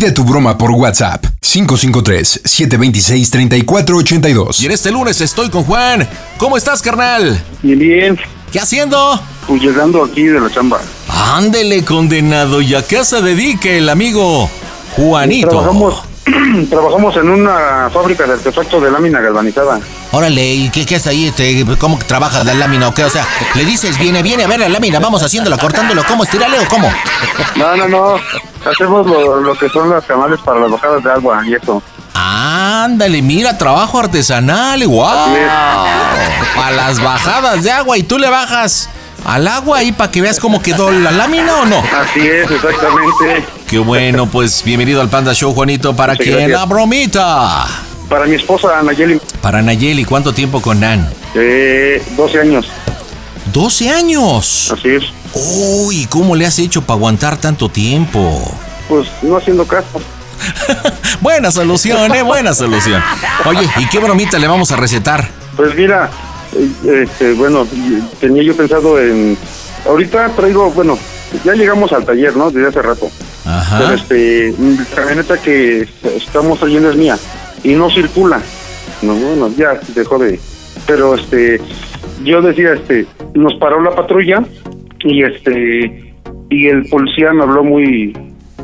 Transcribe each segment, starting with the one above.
Pide tu broma por WhatsApp 553-726-3482. Y en este lunes estoy con Juan. ¿Cómo estás, carnal? Bien, bien. ¿Qué haciendo? Pues llegando aquí de la chamba. Ándele, condenado. ¿Y a qué se dedique el amigo Juanito? Trabajamos, trabajamos en una fábrica de artefactos de lámina galvanizada. Órale, ¿y qué, qué es ahí? Este, ¿Cómo trabajas la lámina o qué? O sea, le dices, viene, viene a ver la lámina, vamos haciéndola, cortándolo, ¿cómo? ¿Estirale o cómo? No, no, no. Hacemos lo, lo que son las canales para las bajadas de agua y eso. Ándale, mira, trabajo artesanal, guau. Así Para las bajadas de agua y tú le bajas al agua ahí para que veas cómo quedó la lámina o no. Así es, exactamente. Qué bueno, pues bienvenido al Panda Show, Juanito. ¿Para Muchas gracias. la bromita? Para mi esposa, Nayeli, Para Nayeli, ¿cuánto tiempo con Nan? eh, 12 años. 12 años. Así es. Uy, ¿cómo le has hecho para aguantar tanto tiempo? Pues no haciendo caso. Buena solución, eh, buena solución. Oye, ¿y qué bromita le vamos a recetar? Pues mira, este, bueno, tenía yo pensado en... Ahorita traigo, bueno, ya llegamos al taller, ¿no? Desde hace rato. Pero Ajá. este, la camioneta que estamos trayendo es mía y no circula. No, bueno, ya dejó de. Pero este, yo decía, este, nos paró la patrulla y este, y el policía me habló muy,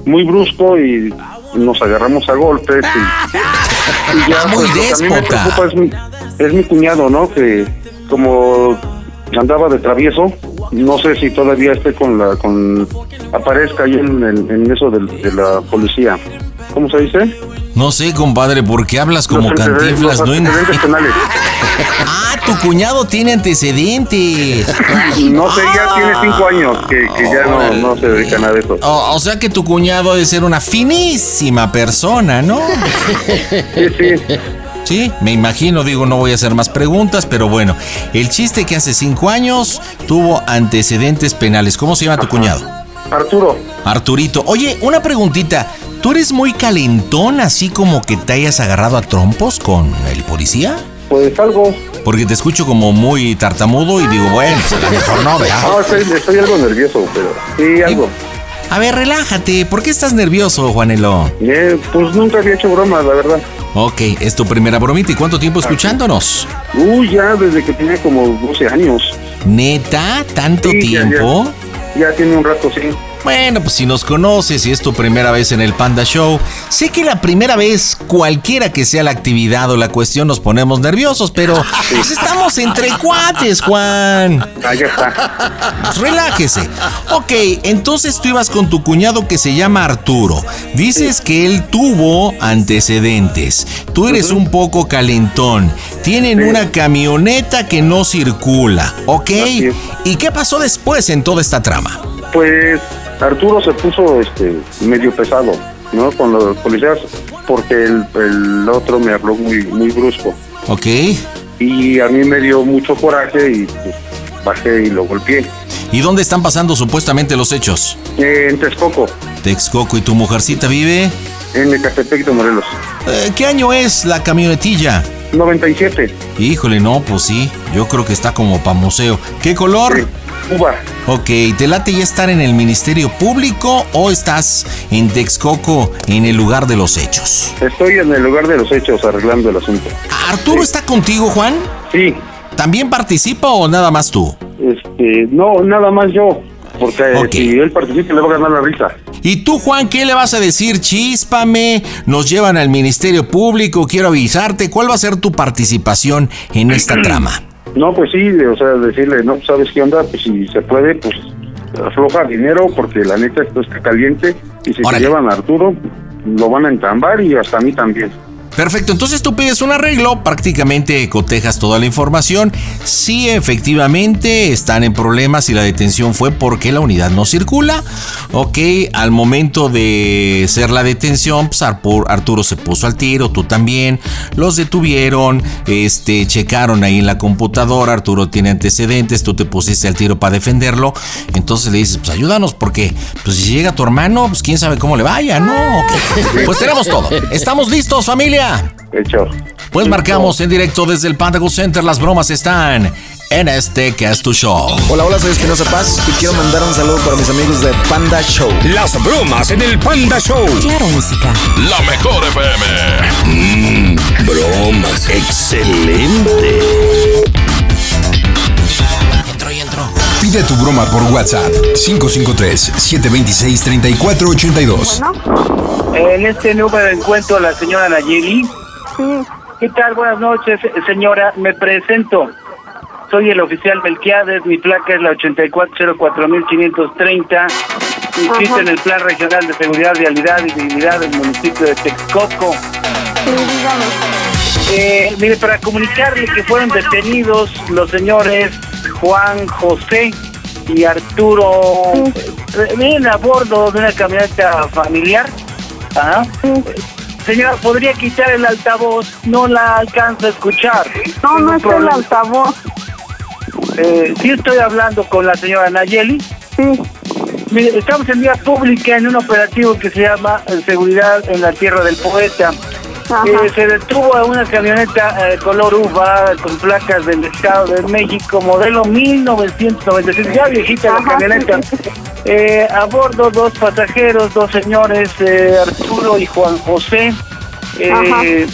muy brusco y nos agarramos a golpes. Y, y ya, Muy pues, lo que a mí me déspota. preocupa es mi, es mi cuñado, ¿no? Que como andaba de travieso, no sé si todavía esté con la, con aparezca ahí en, en eso de, la policía. ¿Cómo se dice? No sé, compadre, ¿por qué hablas como Los cantinflas? los No en- antecedentes penales. Ah, tu cuñado tiene antecedentes. No sé, ya tiene cinco años que, que ya no, no se dedica a nada de eso. O, o sea que tu cuñado debe ser una finísima persona, ¿no? Sí, sí. Sí, me imagino, digo, no voy a hacer más preguntas, pero bueno, el chiste que hace cinco años tuvo antecedentes penales. ¿Cómo se llama tu cuñado? Arturo, Arturito. Oye, una preguntita. ¿Tú eres muy calentón, así como que te hayas agarrado a trompos con el policía? pues algo. Porque te escucho como muy tartamudo y digo, bueno, pues a lo mejor no, ¿verdad? No, estoy, estoy algo nervioso, pero sí, algo. A ver, relájate. ¿Por qué estás nervioso, Juanelo? Eh, pues nunca había hecho bromas, la verdad. Ok, es tu primera bromita. ¿Y cuánto tiempo escuchándonos? Uy, ya desde que tenía como 12 años. ¿Neta? ¿Tanto Sí, ya, ya. tiempo? Ya tiene un rato, sí. Bueno, pues si nos conoces y es tu primera vez en el Panda Show, sé que la primera vez, cualquiera que sea la actividad o la cuestión, nos ponemos nerviosos, pero pues estamos entre cuates, Juan. Ah, ya está. Pues relájese. Ok, entonces tú ibas con tu cuñado que se llama Arturo. Dices que él tuvo antecedentes. Tú eres un poco calentón. Tienen una camioneta que no circula, ¿ok? ¿Y qué pasó después en toda esta trama? Pues Arturo se puso este medio pesado, ¿no? Con los policías, porque el, el otro me habló muy, muy brusco. ¿Ok? Y a mí me dio mucho coraje y pues, bajé y lo golpeé. ¿Y dónde están pasando supuestamente los hechos? Eh, en Texcoco, Texcoco y tu mujercita vive. en Ecatepec de Morelos. Eh, ¿Qué año es la camionetilla? 97. Híjole, no, pues sí. Yo creo que está como para museo. ¿Qué color? Sí. Cuba. Ok, ¿te late ya estar en el Ministerio Público o estás en Texcoco en el lugar de los hechos? Estoy en el lugar de los hechos arreglando el asunto. ¿Arturo está contigo, Juan? Sí, ¿También participa o nada más tú? este, no, nada más yo. Porque si él participa le va a ganar la risa. ¿Y tú, Juan, qué le vas a decir? Chíspame, nos llevan al Ministerio Público, quiero avisarte. ¿Cuál va a ser tu participación en esta trama? No, pues sí, o sea, decirle, no, ¿sabes qué onda? Pues si se puede, pues afloja dinero porque la neta esto está caliente y si se llevan a Arturo, lo van a entambar y hasta a mí también. Perfecto, entonces tú pides un arreglo, prácticamente cotejas toda la información. Si efectivamente están en problemas y la detención fue porque la unidad no circula, ok, al momento de ser la detención, pues Arturo se puso al tiro, tú también, los detuvieron, este, checaron ahí en la computadora, Arturo tiene antecedentes, tú te pusiste al tiro para defenderlo, entonces le dices, pues ayúdanos porque pues si llega tu hermano, pues quién sabe cómo le vaya, ¿no? Pues tenemos todo, estamos listos familia. Hecho. Pues marcamos en directo desde el Panda Center. Las bromas están en este que es tu show. Hola, hola, soy Espinosa Paz y quiero mandar un saludo para mis amigos de Panda Show. Las bromas en el Panda Show. Claro, música. La mejor FM. Mmm, bromas. Excelente. Entro y entro. Pide tu broma por WhatsApp 553-726-3482. En este número encuentro a la señora Nayeli. ¿Qué tal? Buenas noches, señora. Me presento. Soy el oficial Melquiades. Mi placa es la 8404.530. Inscrito en el Plan Regional de Seguridad, Vialidad y Dignidad del municipio de Texcoco. Eh, mire, para comunicarle que fueron detenidos los señores Juan José y Arturo. Vienen a bordo de una camioneta familiar. Señora, ¿podría quitar el altavoz? No la alcanzo a escuchar. No, no es el altavoz. Eh, sí estoy hablando con la señora Nayeli. Sí. Mire, estamos en vía pública en un operativo que se llama eh, Seguridad en la Tierra del Poeta. Eh, se detuvo a una camioneta eh, color uva con placas del Estado de México, modelo 1996, ya viejita la Ajá, camioneta. sí, sí, Eh, a bordo dos pasajeros, dos señores, eh, Arturo y Juan José. Eh,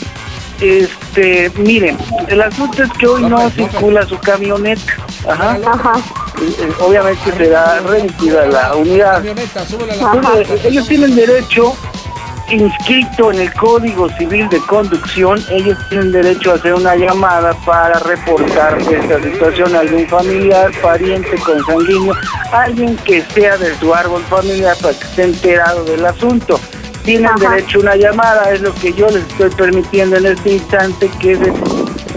este, miren, el asunto es que hoy no circula su camioneta. Ajá. Ajá. Obviamente será remitida la unidad. Entonces, ellos tienen derecho inscrito en el Código Civil de Conducción, ellos tienen derecho a hacer una llamada para reportar esta situación a algún familiar, pariente, consanguíneo, alguien que sea de su árbol familiar para que esté enterado del asunto. Tienen Ajá. derecho a una llamada, es lo que yo les estoy permitiendo en este instante, que es de-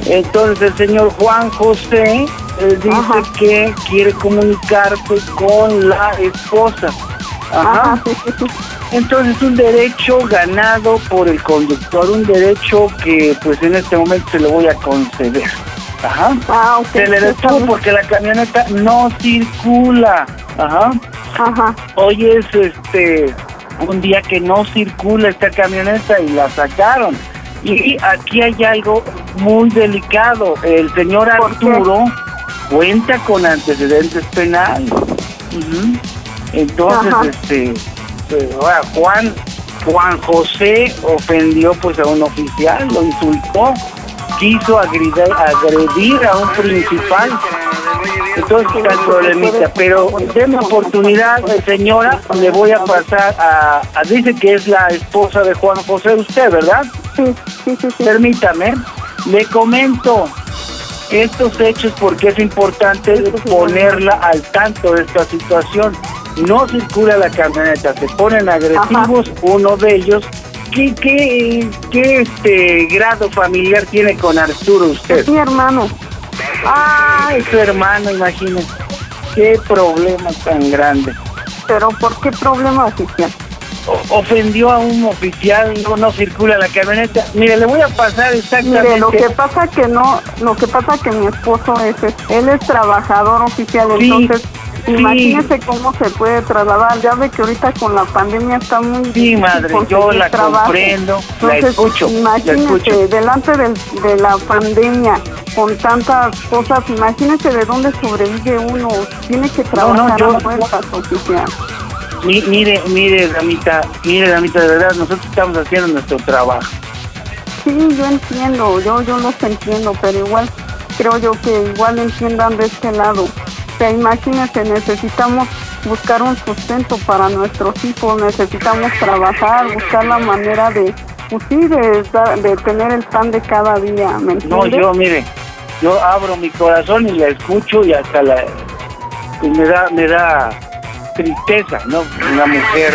entonces el señor Juan José dice Ajá. que quiere comunicarse con la esposa. Ajá. Entonces un derecho ganado por el conductor, un derecho que pues en este momento se lo voy a conceder. Ajá. Ah, ok. Se le detuvo porque la camioneta no circula. Ajá. Ajá. Hoy es este un día que no circula esta camioneta y la sacaron. Y aquí hay algo muy delicado. El señor. Arturo cuenta con antecedentes penales. Ujú. Entonces, Ajá. este, pues, Juan, Juan José ofendió pues a un oficial, lo insultó, quiso agredir, agredir a un principal. Entonces está el problemita, pero déme oportunidad, señora, le voy a pasar a, a- dice que es la esposa de Juan José, usted, ¿verdad? Sí, sí, sí. Permítame, le comento estos hechos porque es importante ponerla al tanto de esta situación. No circula la camioneta, se ponen agresivos, uno de ellos. ¿Qué, qué, qué este grado familiar tiene con Arturo usted? Mi hermano. Ah, es su hermano, imagínese. Qué problema tan grande. Pero ¿por qué problema oficial? O- ofendió a un oficial, no, no circula la camioneta. Mire, le voy a pasar exactamente. Mire, lo que pasa que no, lo que pasa que mi esposo es, es- él es trabajador oficial, Sí, entonces. Imagínese cómo se puede trasladar. Ya ve que ahorita con la pandemia está muy difícil madre, yo la trabajo. comprendo, la Entonces, la Imagínese escucho. delante del- de la pandemia con tantas cosas, imagínese de dónde sobrevive uno. Tiene que trabajar yo- a fuerzas oficial. Mi- mire, mire, damita, mire, damita, de verdad, nosotros estamos haciendo nuestro trabajo. Sí, yo entiendo, yo yo los entiendo, pero igual creo yo que igual entiendan de este lado. Sea, imagínense, necesitamos buscar un sustento para nuestros hijos, necesitamos trabajar, buscar la manera de, pues sí, de, tener el pan de cada día, ¿me No, yo, mire, yo abro mi corazón y la escucho y hasta la... y me da, me da tristeza, ¿no? Una mujer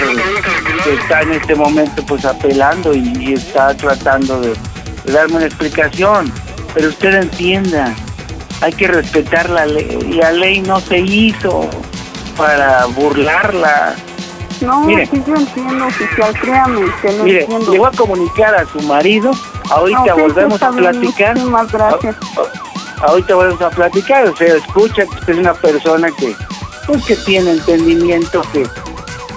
que está en este momento pues apelando y, y está tratando de, de darme una explicación. Pero usted entienda, hay que respetar la ley. La ley no se hizo para burlarla. No, sí, yo entiendo, oficial, créame que lo Mire, entiendo. le voy a comunicar a su marido. Ahorita volvemos a platicar. Muchísimas gracias. Ahorita volvemos a platicar. O sea, escucha que usted es una persona que, pues, que tiene entendimiento, que,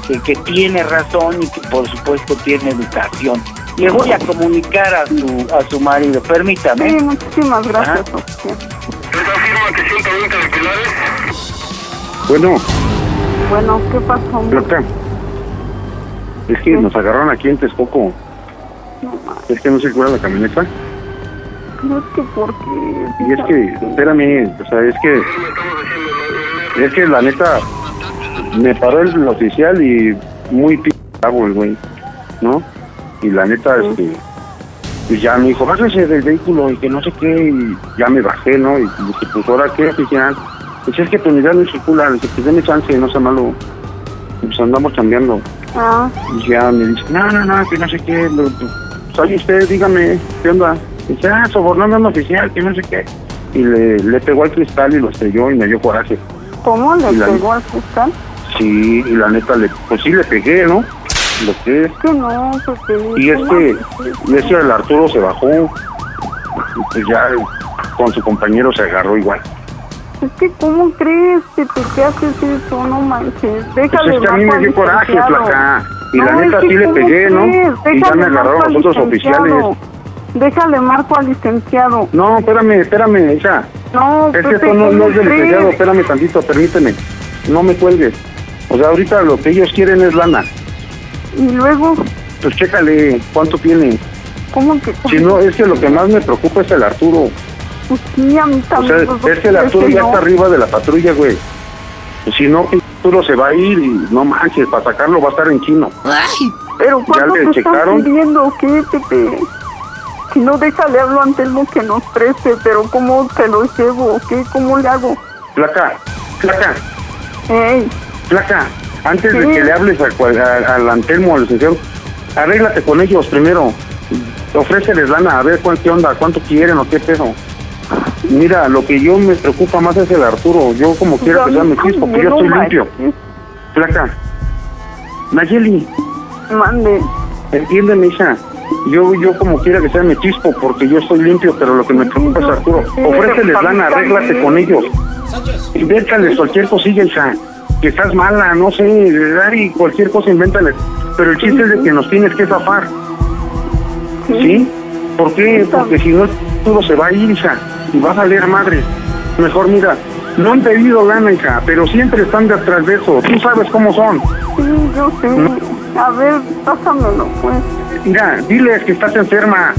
que, que tiene razón y que, por supuesto, tiene educación. Le voy a comunicar a su, a su marido. Permítame. Sí, muchísimas gracias, Bueno, Bueno, ¿qué pasó? Placa. Es que nos agarraron aquí en Texcoco. Es que no circula la camioneta. No es que porque... Y es que, espérame, o sea, es que. Es que la neta. Me paró el oficial y muy pavo el güey, ¿no? Y la neta, este. Y ya me dijo, bájese del vehículo y que no sé qué, y ya me bajé, ¿no? Y dije, pues ahora qué, oficial. Pues es que tu unidad no circula, le dije, pues deme chance, no sea malo. Pues andamos cambiando. Ah, Y ya me dice, no, no, no, que no sé qué. Lo, soy usted, dígame, ¿qué onda? Y dice, ah, sobornando a un oficial, que no sé qué. Y le, le pegó al cristal y lo estrelló y me dio coraje. ¿cómo le Y la- pegó al cristal? Sí, y la neta, le, pues sí le pegué, ¿no? Lo que es. Que no, porque... Y es que, y es que el Arturo se bajó. Y pues ya con su compañero se agarró igual. Es que, ¿cómo crees que te haces eso? No manches. Pues Déjale es que a mí me dio coraje, flaca. Y la No, neta es que sí le ¿cómo pegué, ¿no? crees? Y ya me Déjale agarraron los otros oficiales. Déjale marco al licenciado. No, espérame, espérame, hija. No, Es que Pepe, esto no, no ¿cómo es del licenciado, espérame tantito, permíteme. No me cuelgues. O sea, ahorita lo que ellos quieren es lana. Y luego, Pues chécale cuánto tiene. ¿cómo que? Si no, es que lo que más me preocupa es el Arturo. Pues sí, a mí O sea, es que el Arturo ya no. está arriba de la patrulla, güey. Pues si no, el Arturo se va a ir y no manches, para sacarlo va a estar en chino. Pero ¿cuánto le te están checaron? pidiendo? ¿Qué, Pepe? Si no, déjale hablo a Antelmo que nos preste, pero ¿cómo te lo llevo? ¿Qué? ¿Cómo le hago? Placa, placa, Ey, placa. Antes de que le hables a cual- a- al Antelmo, al licenciado, arréglate con ellos primero. Ofréceles lana, a ver cuánto onda, cuánto quieren o qué pedo. Mira, lo que yo me preocupa más es el Arturo. Yo como quiera que sea me quis, porque yo estoy limpio. Placa. Nayeli, Mande. entiéndeme, hija. Yo, yo como quiera que sea me chispo porque yo estoy limpio, pero lo que me preocupa es Arturo. Ofréceles lana, arréglate con ellos. Invéntales cualquier cosilla, hija. Que estás mala, no sé, y cualquier cosa invéntales. Pero el chiste es de que nos tienes que zafar. ¿Sí? ¿Por qué? Porque si no, todo se va a ir, hija. Y va a salir a madre. Mejor mira, no han pedido lana, hija, pero siempre están detrás de eso. Tú sabes cómo son. Sí, yo sé. A ver, pásamelo, pues. Mira, diles que estás enferma.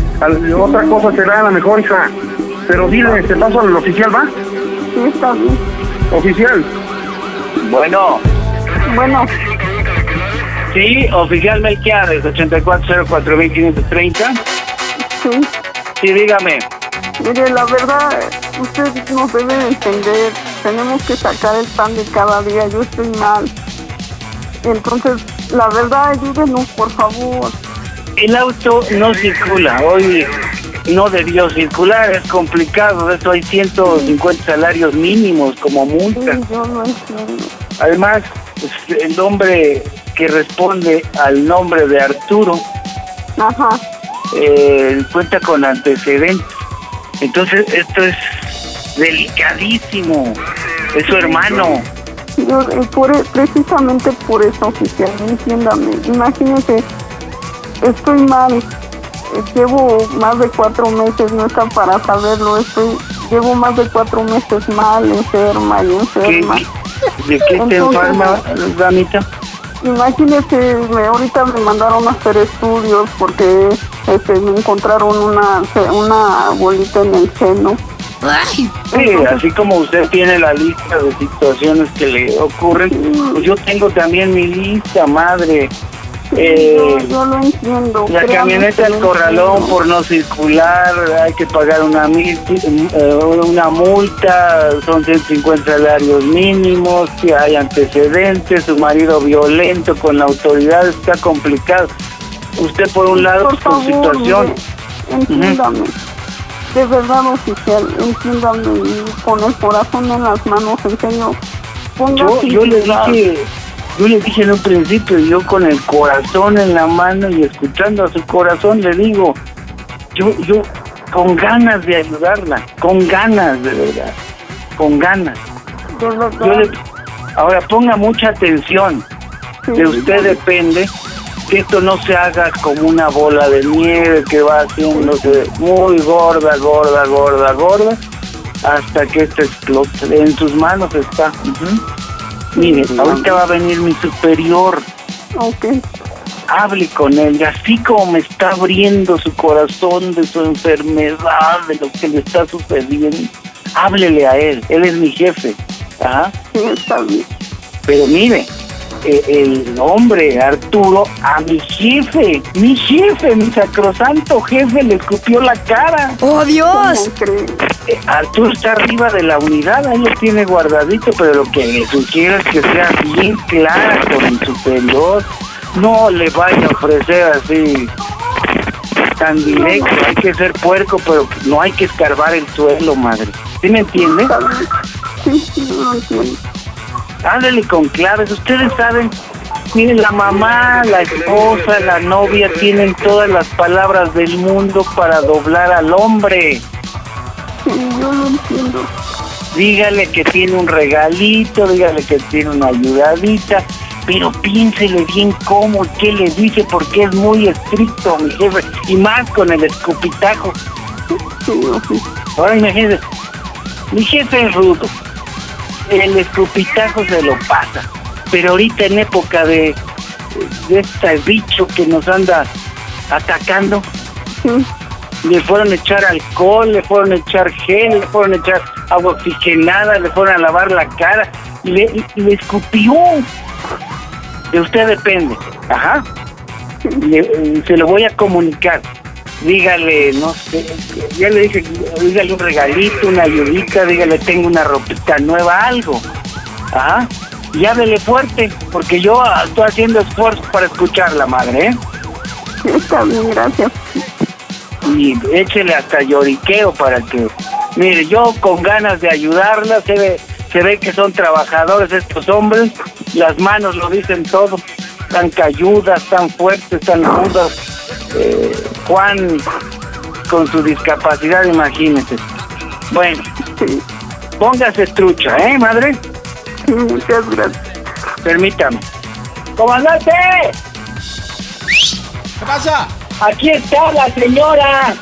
Otra cosa será la mejor, hija. Pero diles, te paso al oficial, ¿va? Sí, está bien. Oficial. Bueno, Bueno, sí, oficial Melquiades, 8404-2530. sí. Sí, dígame. Mire, la verdad, usted nos debe de entender. Tenemos que sacar el pan de cada día. Yo estoy mal. Entonces, la verdad, ayúdenos, por favor. El auto no circula. Hoy no debió circular. Es complicado. De eso hay 150 salarios mínimos como multa. Además, pues, el nombre que responde al nombre de Arturo Ajá. eh, cuenta con antecedentes. Entonces, esto es delicadísimo. Es su hermano. Yo, eh, por, e- precisamente por eso, oficial, entiéndame. Imagínese, estoy mal. Llevo más de cuatro meses, no está para saberlo. Estoy, llevo más de cuatro meses mal, enferma y ¿Qué, enferma. ¿De qué te Entonces- enferma, damita? Imagínese, me, ahorita me mandaron a hacer estudios porque este, me encontraron una, una bolita en el seno. Sí, así como usted tiene la lista de situaciones que le ocurren, pues yo tengo también mi lista, madre. Eh, yo, yo lo entiendo. la camioneta que lo corralón por no circular, hay que pagar una, mil- eh, una multa, son 150 salarios mínimos, si hay antecedentes, su marido violento con la autoridad, está complicado. Usted por un lado Por favor, situación. mire, entiéndame. De verdad, oficial, entiéndame con el corazón en las manos, en serio. Yo, yo le dije, yo le dije en un principio, yo con el corazón en la mano y escuchando a su corazón le digo, yo, yo con ganas de ayudarla, con ganas de verdad, con ganas. Yo le- ahora ponga mucha atención, de usted depende que esto no se haga como una bola de nieve que va haciéndose muy gorda, gorda, gorda, gorda, hasta que esto explote. En sus manos está. Mire, ahorita va a venir mi superior. Ok. Hable con él, y así como me está abriendo su corazón de su enfermedad, de lo que le está sucediendo. Háblele a él, él es mi jefe. Ajá. Sí, está bien. Pero mire, eh, el hombre Arturo a mi jefe, mi jefe, mi sacrosanto jefe le escupió la cara. ¡Oh, Dios! Eh, Arturo está arriba de la unidad, ahí lo tiene guardadito, pero lo que le sugiero es que sea bien clara con el superior. No le vaya a ofrecer así tan directo, hay que ser puerco, pero no hay que escarbar el suelo, madre. ¿Sí me entiende? Está bien. Sí, sí, Háblele con claves. Ustedes saben, miren, la mamá, la esposa, la novia tienen todas las palabras del mundo para doblar al hombre. Yo lo entiendo. Dígale que tiene un regalito, dígale que tiene una ayudadita, pero piénsele bien cómo, qué le dice, porque es muy estricto, mi jefe, y más con el escupitajo. Ahora imagínense, mi jefe es rudo, el escupitajo se lo pasa, pero ahorita en época de, de este bicho que nos anda atacando, Sí, le fueron a echar alcohol, le fueron a echar gel, le fueron a echar agua oxigenada, le fueron a lavar la cara y le, y le escupió. De usted depende. Ajá. Le- se lo voy a comunicar. Dígale, no sé, ya le dije, dígale un regalito, una ayudita, dígale tengo una ropita nueva, algo. Ajá. Y háblele fuerte, porque yo ah, estoy haciendo esfuerzo para escucharla, madre, ¿eh? está bien, gracias. y échele hasta lloriqueo para que mire yo con ganas de ayudarla se ve se ve que son trabajadores estos hombres las manos lo dicen todo tan cayudas tan fuertes tan rudas Eh, Juan con su discapacidad imagínese bueno póngase trucha eh madre muchas gracias. permítame comandante ¿Qué pasa? Aquí está la señora,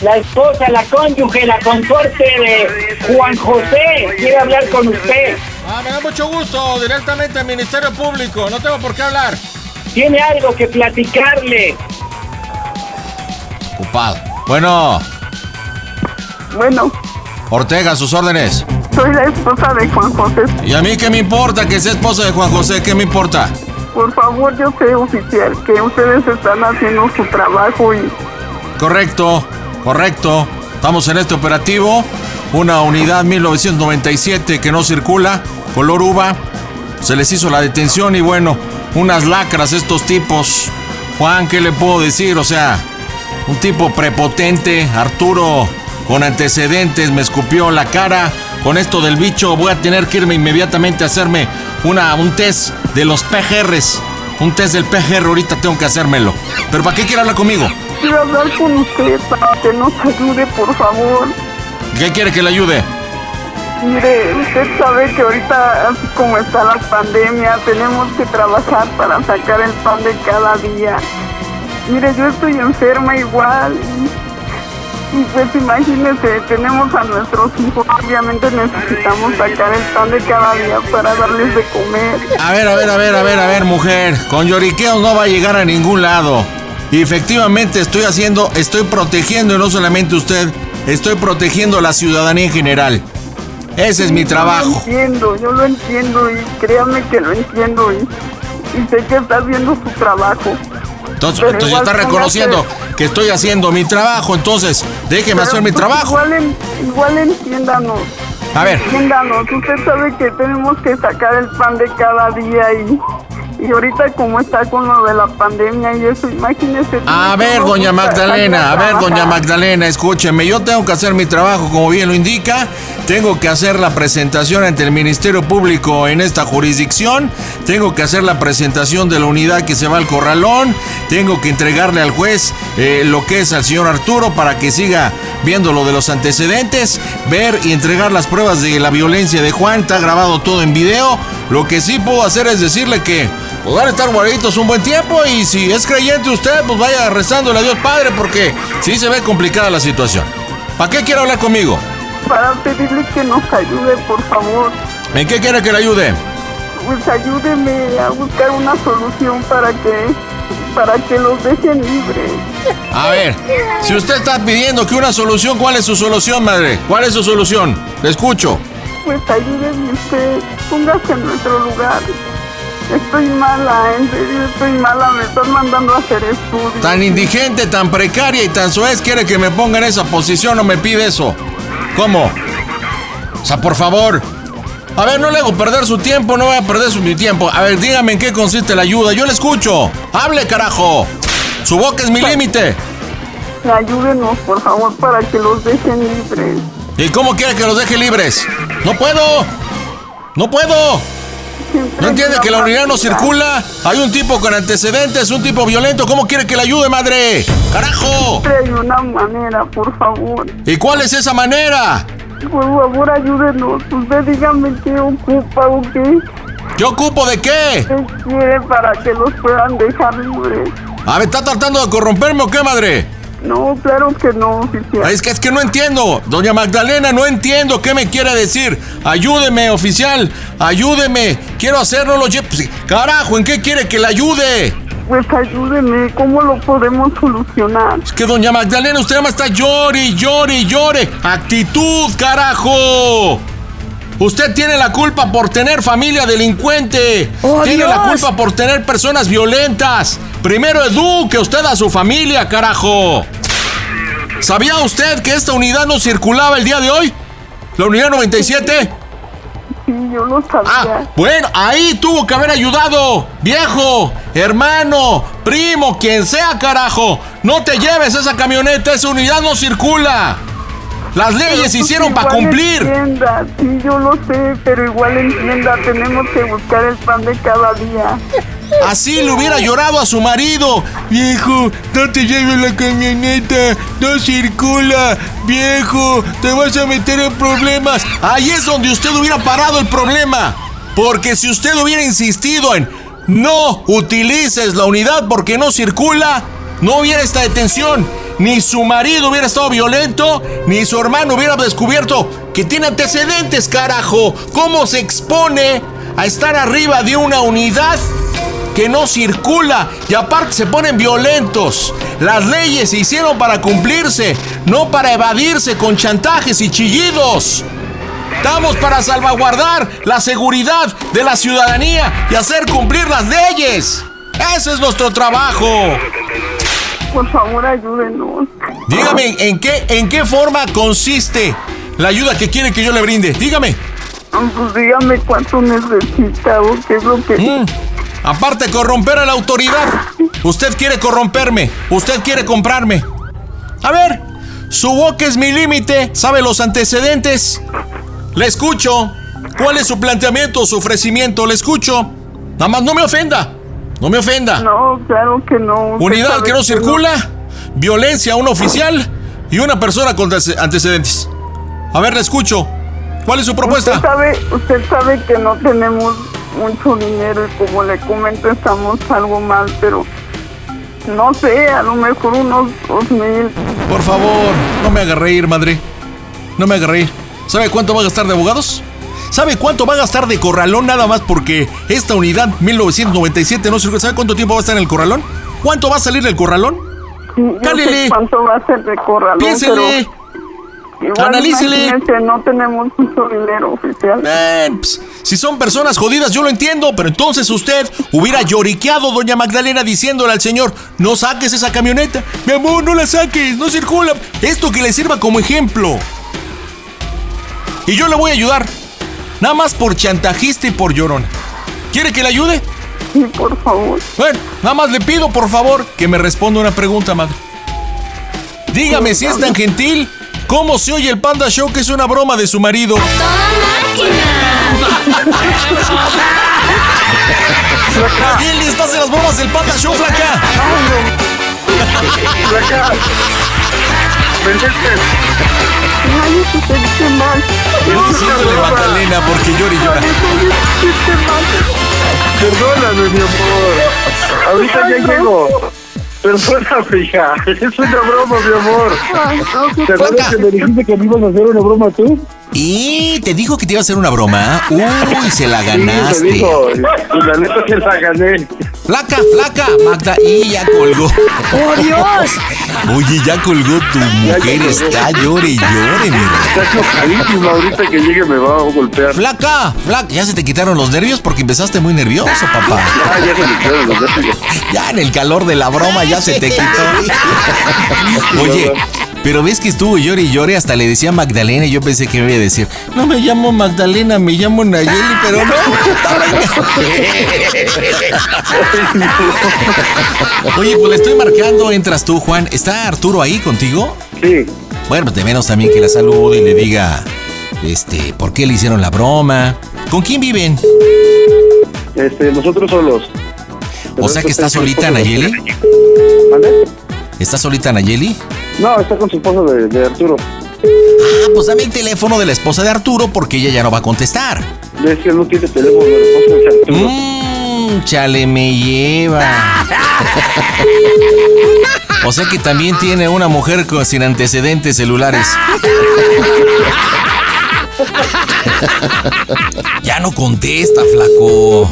la esposa, la cónyuge, la consorte de Juan José. Quiere hablar con usted. Ah, me da mucho gusto, directamente al Ministerio Público, no tengo por qué hablar. Tiene algo que platicarle. Ocupado. Bueno, Bueno, Ortega, sus órdenes. soy la esposa de Juan José. ¿Y a mí qué me importa que sea esposa de Juan José? ¿Qué me importa? Por favor, yo sé, oficial, que ustedes están haciendo su trabajo y Correcto, correcto. Estamos en este operativo. Una unidad 1997 que no circula, color uva. Se les hizo la detención y bueno, unas lacras estos tipos. Juan, ¿qué le puedo decir? O sea, un tipo prepotente, Arturo, con antecedentes, me escupió la cara. Con esto del bicho voy a tener que irme inmediatamente a hacerme una, un test de los PGRs. Un test del PGR, ahorita tengo que hacérmelo. ¿Pero para qué quiere hablar conmigo? quiero hablar con usted para que nos ayude, por favor. ¿Qué quiere que le ayude? Mire, usted sabe que ahorita, así como está la pandemia, tenemos que trabajar para sacar el pan de cada día. Mire, yo estoy enferma igual. Y, pues imagínese, tenemos a nuestros hijos, obviamente necesitamos sacar el pan de cada día para darles de comer. A ver, a ver, a ver, a ver, a ver, mujer. Con lloriqueos no va a llegar a ningún lado. Y efectivamente estoy haciendo, estoy protegiendo y no solamente usted estoy protegiendo a la ciudadanía en general. Ese es mi Yo trabajo. lo entiendo, yo lo entiendo y créame que lo entiendo y, y sé que está haciendo su trabajo. Entonces, entonces ya igual está reconociendo que estoy haciendo mi trabajo. Entonces, déjeme Pero, hacer mi pues, trabajo. Igual, en- igual entiéndanos. A ver. Entiéndanos, usted sabe que tenemos que sacar el pan de cada día y, y ahorita como está con lo de la pandemia y eso, imagínese. A ver, doña Magdalena, a ver, doña. Magdalena, escúcheme, yo tengo que hacer mi trabajo como bien lo indica, tengo que hacer la presentación ante el Ministerio Público en esta jurisdicción, tengo que hacer la presentación de la unidad que se va al corralón, tengo que entregarle al juez eh, lo que es al señor Arturo para que siga viendo lo de los antecedentes, ver y entregar las pruebas de la violencia de Juan, está grabado todo en video, lo que sí puedo hacer es decirle que pues van a estar guarditos un buen tiempo y si es creyente usted, pues vaya rezándole a Dios Padre porque sí se ve complicada la situación. ¿Para qué quiere hablar conmigo? Para pedirle que nos ayude, por favor. ¿En qué quiere que le ayude? Pues ayúdeme a buscar una solución para que para que los dejen libres. A ver, si usted está pidiendo que una solución, ¿cuál es su solución, madre? ¿Cuál es su solución? Le escucho. Pues ayúdeme usted, póngase en nuestro lugar. Estoy mala, en serio estoy mala, me están mandando a hacer estudios. Tan indigente, tan precaria y tan soez quiere que me ponga en esa posición o me pide eso. ¿Cómo? O sea, por favor. A ver, no le hago perder su tiempo, no voy a perder su, mi tiempo. A ver, dígame en qué consiste la ayuda. Yo le escucho. Hable, carajo. Su boca es mi límite. Ayúdenos, por favor, para que los dejen libres. ¿Y cómo quiere que los deje libres? No puedo. No puedo. ¿No entiende que la unidad no circula? Hay un tipo con antecedentes, un tipo violento. ¿Cómo quiere que le ayude, madre? ¡Carajo! Hay una manera, por favor. ¿Y cuál es esa manera? Por favor, ayúdenos. Usted dígame qué ocupa o qué, ¿Yo ocupo de qué? qué quiere para que los puedan dejar libres. A ver, ¿está tratando de corromperme o qué, madre? No, claro que no, oficial. Es que es que no entiendo. Doña Magdalena, no entiendo qué me quiere decir. Ayúdeme, oficial. Ayúdeme. Quiero hacerlo. Lo lle- pues, carajo, ¿en qué quiere que le ayude? Pues ayúdeme, ¿cómo lo podemos solucionar? Es que doña Magdalena, usted nada más está llore, y llore, y llore. Actitud, carajo. Usted tiene la culpa por tener familia delincuente. ¡Oh, tiene la culpa por tener personas violentas. Primero eduque usted a su familia, carajo. ¿Sabía usted que esta unidad no circulaba el día de hoy? ¿La unidad 97? Sí, yo lo sabía. Ah, bueno, ahí tuvo que haber ayudado. Viejo, hermano, primo, quien sea, carajo. No te lleves esa camioneta, esa unidad no circula. Las leyes se pues, hicieron para cumplir. Entienda, sí, yo lo sé, pero igual entienda, tenemos que buscar el pan de cada día. Así le hubiera llorado a su marido. Viejo, no te lleves la camioneta, no circula. Viejo, te vas a meter en problemas. Ahí es donde usted hubiera parado el problema. Porque si usted hubiera insistido en no utilices la unidad porque no circula, no hubiera esta detención. Ni su marido hubiera estado violento, ni su hermano hubiera descubierto que tiene antecedentes, carajo. ¿Cómo se expone a estar arriba de una unidad que no circula y aparte se ponen violentos. Las leyes se hicieron para cumplirse, no para evadirse con chantajes y chillidos. Estamos para salvaguardar la seguridad de la ciudadanía y hacer cumplir las leyes. Ese es nuestro trabajo. Por favor, ayúdenos. Dígame, ¿en qué, en qué forma consiste la ayuda que quiere que yo le brinde? Dígame. Pues dígame cuánto necesita o qué es lo que... Mm, Aparte, corromper a la autoridad. Usted quiere corromperme. Usted quiere comprarme. A ver, su boca es mi límite. ¿Sabe los antecedentes? Le escucho. ¿Cuál es su planteamiento, su ofrecimiento? Le escucho. Nada más no me ofenda. No me ofenda. No, claro que no. Unidad que no circula. Violencia a un oficial. Y una persona con antece- antecedentes. A ver, le escucho. ¿Cuál es su propuesta? Usted sabe, usted sabe que no tenemos mucho dinero y como le comento estamos algo mal, pero no sé, a lo mejor unos dos mil. Por favor, no me haga reír, madre. No me haga reír. ¿Sabe cuánto va a gastar de abogados? ¿Sabe cuánto va a gastar de corralón nada más porque esta unidad 1997 no sirve? ¿Sabe cuánto tiempo va a estar en el corralón? ¿Cuánto va a salir del corralón? Yo Cálele. sé cuánto va a ser de corralón, Piénsele. Igual Analícele. no tenemos mucho dinero oficial. Eh, si son personas jodidas, yo lo entiendo, pero entonces usted hubiera lloriqueado, doña Magdalena, diciéndole al señor, no saques esa camioneta. Mi amor, no la saques, no circula. Esto que le sirva como ejemplo. Y yo le voy a ayudar. Nada más por chantajista y por llorona. ¿Quiere que le ayude? Sí, por favor. Bueno, nada más le pido, por favor, que me responda una pregunta, madre. Dígame si es tan gentil, ¿cómo se oye el Panda Show que es una broma de su marido? ¿Quién le estás en las bromas del Panda Show, flaca? Flaca. Vendiste. Nadie se siente mal. Diciéndole Magdalena porque llora y llora. Nadie se siente mal. Perdóname, mi amor. Ahorita ya llego. Perdóname, hija. Es una broma, mi amor. Ay, ¿Te acuerdas que me dijiste que me ibas a hacer una broma tú? Y te dijo que te iba a hacer una broma. Uy, se la Sí, me ganaste. dijo. Y la neta se la gané. Flaca, flaca, Magda. Y ya colgó. ¡Oh, Dios! Oye, ya colgó tu mujer. Está llore y llore, mira. Está enojadísima. Ahorita que llegue me va a golpear. Flaca, flaca. ¿Ya se te quitaron los nervios? Porque empezaste muy nervioso, papá. Ah, ya se me quedaron los nervios. Ya en el calor de la broma ya se te quitó. Oye, pero ves que estuvo llore y llore, hasta le decía Magdalena y yo pensé que me iba a decir, no me llamo Magdalena, me llamo Nayeli, pero no. Oye, pues le estoy marcando, entras tú, Juan. ¿Está Arturo ahí contigo? Sí. Bueno, de menos también que la salude y le diga, este, ¿por qué le hicieron la broma? ¿Con quién viven? Este, nosotros solos. O sea que está solita Nayeli. ¿Mande? ¿Está solita Nayeli? No, está con su esposo de, de Arturo. Ah, pues dame el teléfono de la esposa de Arturo porque ella ya no va a contestar. Es que no tiene teléfono de esposo de Arturo. Mmm, chale, me lleva. O sea que también tiene una mujer con, sin antecedentes celulares. Ya no contesta, flaco.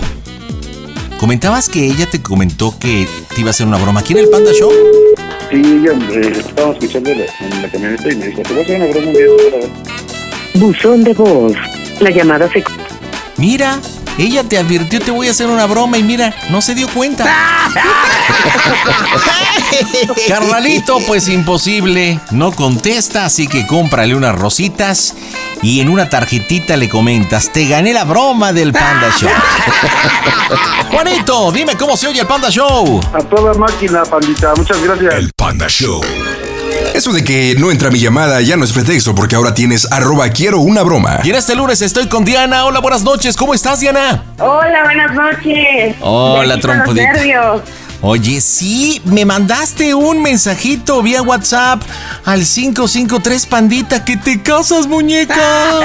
Comentabas que ella te comentó que te iba a hacer una broma aquí en el Panda Show. Sí, ella, eh, estábamos escuchando en la, camioneta y me dijo, te voy a hacer una broma ver". Buzón de voz. La llamada se... Mira, ella te advirtió te voy a hacer una broma y mira, no se dio cuenta. Carnalito, pues imposible, no contesta, así que cómprale unas rositas y en una tarjetita le comentas, te gané la broma del Panda Show. Juanito, dime cómo se oye el Panda Show. A toda máquina, pandita. Muchas gracias. El Panda Show. Eso de que no entra mi llamada ya no es pretexto porque ahora tienes arroba quiero una broma. Y en este lunes estoy con Diana. Hola, buenas noches, ¿cómo estás, Diana? Hola, buenas noches. Hola, trompudita. Oye, sí, me mandaste un mensajito vía WhatsApp al 553 Pandita que te casas, muñeca.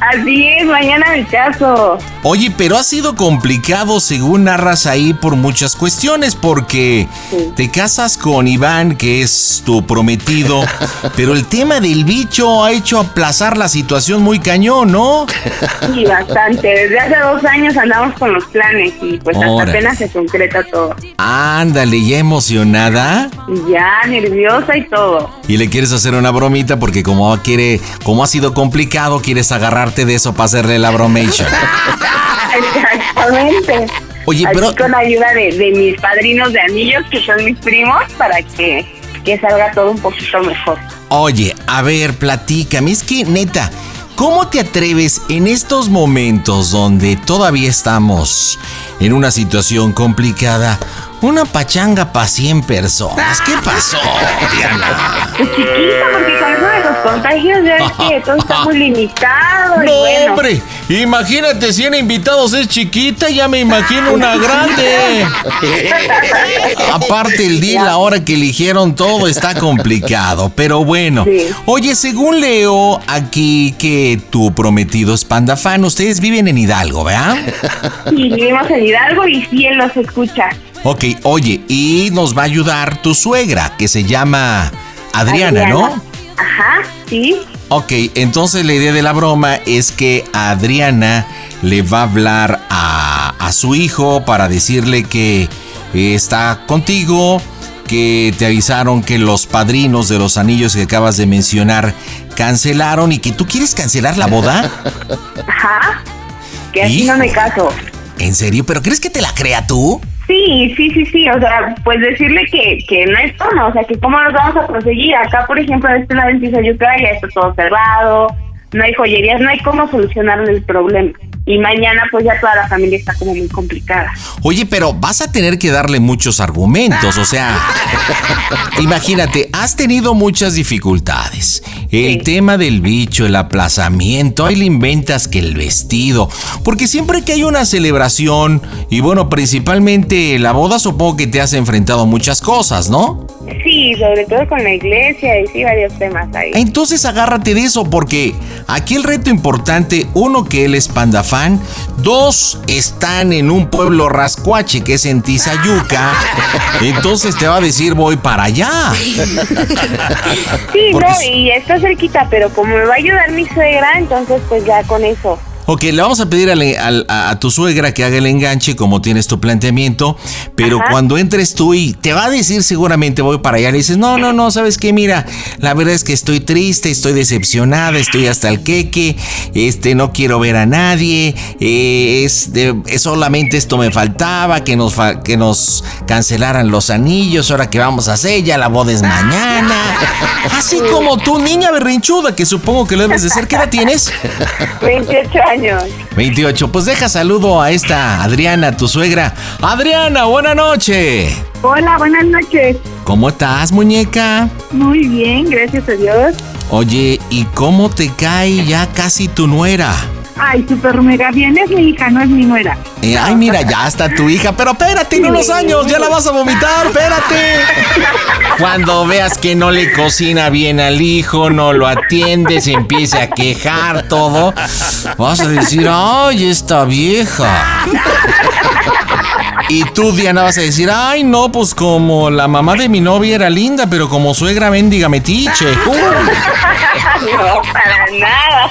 Así es, mañana me caso. Oye, pero ha sido complicado según narras ahí por muchas cuestiones porque te casas con Iván, que es tu prometido, pero el tema del bicho ha hecho aplazar la situación muy cañón, ¿no? Sí, bastante. Desde hace dos años andamos con los planes y pues hasta Apenas se concreta todo. Ándale, ya emocionada. Ya nerviosa y todo. Y le quieres hacer una bromita porque como quiere, como ha sido complicado, quieres agarrarte de eso para hacerle la bromation. Exactamente. Oye, Así pero- con ayuda de, de mis padrinos de anillos, que son mis primos, para que, que salga todo un poquito mejor. Oye, a ver, platícame, es que neta, ¿cómo te atreves en estos momentos donde todavía estamos en una situación complicada? Una pachanga para 100 personas. ¿Qué pasó, Diana? Chiquita, porque con eso de los contagios ya es que todo está muy limitado. y No, bueno. hombre, imagínate 100 invitados es chiquita, ya me imagino una grande. Aparte el día y la hora que eligieron todo está complicado, pero bueno. Sí. Oye, según leo aquí que tu prometido es Panda Fan, ustedes viven en Hidalgo, ¿verdad? Sí, vivimos en Hidalgo y sí él nos escucha. Ok, oye, y nos va a ayudar tu suegra, que se llama Adriana, ¿no? Ajá, sí. Ok, entonces la idea de la broma es que Adriana le va a hablar a, a su hijo para decirle que eh, está contigo, que te avisaron que los padrinos de los anillos que acabas de mencionar cancelaron y que tú quieres cancelar la boda. Ajá. Que así no me caso. ¿En serio? ¿Pero crees que te la crea tú? Sí, sí, sí, sí, o sea, pues decirle que, que no es todo, o sea, que cómo nos vamos a conseguir. Acá, por ejemplo, de este lado en Tizayuca ya está todo cerrado, no hay joyerías, no hay cómo solucionar el problema. Y mañana pues ya toda la familia está como muy complicada. Oye, pero vas a tener que darle muchos argumentos, o sea, imagínate, has tenido muchas dificultades. El tema del bicho, el aplazamiento, ahí le inventas que el vestido, porque siempre que hay una celebración, y bueno, principalmente la boda, supongo que te has enfrentado a muchas cosas, ¿no? Sí, sobre todo con la iglesia y sí, varios temas ahí. Entonces agárrate de eso porque aquí el reto importante, uno que él es panda dos están en un pueblo rascuache que es en Tizayuca, entonces te va a decir voy para allá. Sí, no, y está cerquita, pero como me va a ayudar mi suegra, entonces pues ya con eso. Ok, le vamos a pedir a, a, tu suegra que haga el enganche como tienes tu planteamiento, pero cuando entres tú y te va a decir seguramente voy para allá, le dices, no, no, no, sabes qué, mira, la verdad es que estoy triste, estoy decepcionada, estoy hasta el queque, este, no quiero ver a nadie, eh, es, solamente esto me faltaba, que nos, que nos cancelaran los anillos, ahora que vamos a hacer, ya la boda es mañana. Así como tú, niña berrinchuda, que supongo que lo debes de ser, ¿qué edad tienes? 28 años. 28. Pues deja saludo a esta Adriana, tu suegra. Adriana, buena noche. Hola, buenas noches. ¿Cómo estás, muñeca? Muy bien, gracias a Dios. Oye, ¿y cómo te cae ya casi tu nuera? Ay, super mega bien, es mi hija, no es mi nuera. Eh, ay, mira, ya está tu hija, pero espérate, en unos años ya la vas a vomitar, espérate. Cuando veas que no le cocina bien al hijo, no lo atiende, se empieza a quejar todo, vas a decir, ay, esta vieja. Y tú, Diana, vas a decir, ay, no, pues como la mamá de mi novia era linda, pero como suegra mendiga metiche. No, para nada.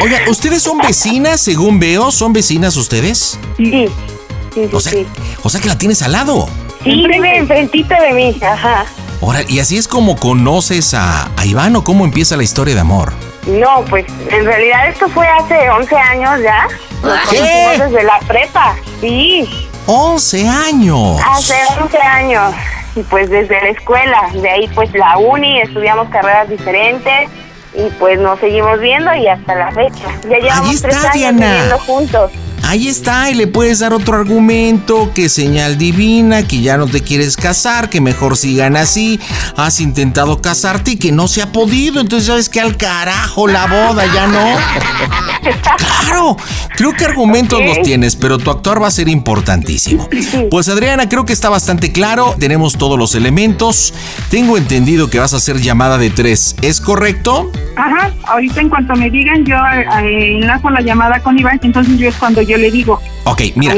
Oiga, ¿ustedes son vecinas, según veo? ¿Son vecinas ustedes? Sí. sí, o, sea, o sea que la tienes al lado. Sí, vive enfrentito de mí, ajá. Ahora, ¿y así es como conoces a, Iván o cómo empieza la historia de amor? No, pues en realidad esto fue hace 11 años ya. Nos conocimos desde la prepa, sí. 11 años. Hace 11 años. Y pues desde la escuela, de ahí pues la uni, estudiamos carreras diferentes y pues nos seguimos viendo y hasta la fecha. Ya llevamos tres años viviendo juntos. Ahí está, y le puedes dar otro argumento, que señal divina, que ya no te quieres casar, que mejor sigan así, has intentado casarte y que no se ha podido, entonces sabes que al carajo la boda, ya no. Claro, creo que argumentos los tienes, pero tu actuar va a ser importantísimo. Pues Adriana, creo que está bastante claro, tenemos todos los elementos, tengo entendido que vas a hacer llamada de tres, ¿es correcto? Ajá, ahorita en cuanto me digan, yo eh, enlazo la llamada con Iván, entonces yo es cuando yo le digo. Ok, mira,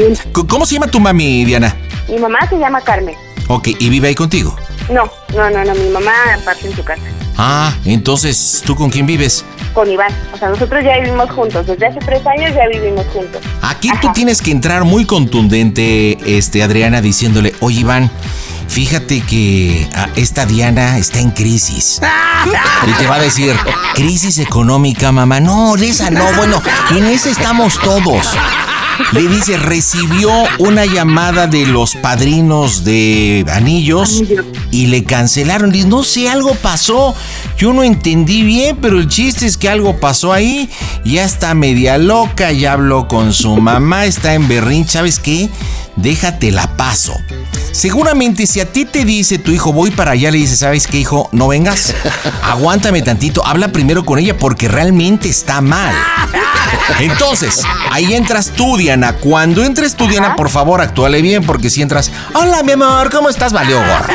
¿cómo se llama tu mami, Diana? Mi mamá se llama Carmen. Ok, ¿y vive ahí contigo? No, no, no, no, mi mamá parte en su casa. Ah, entonces, ¿tú con quién vives? Con Iván. O sea, nosotros ya vivimos juntos. Desde hace tres años ya vivimos juntos. Aquí tú tienes que entrar muy contundente, este, Adriana, diciéndole, oye, Iván, fíjate que ah, esta Diana está en crisis. Y te va a decir, crisis económica, mamá. No, esa no, bueno, en esa estamos todos. Le dice, recibió una llamada de los padrinos de anillos y le cancelaron. Dice, no sé, algo pasó. Yo no entendí bien, pero el chiste es que algo pasó ahí. Ya está media loca, ya habló con su mamá, está en berrín. ¿Sabes qué? Déjate la paso. Seguramente si a ti te dice tu hijo voy para allá, le dice, ¿sabes qué hijo? No vengas. Aguántame tantito, habla primero con ella porque realmente está mal. Entonces, ahí entras tú, Diana. Cuando entres tú, Diana, por favor, actúale bien porque si entras, hola mi amor, ¿cómo estás? Valió gorra.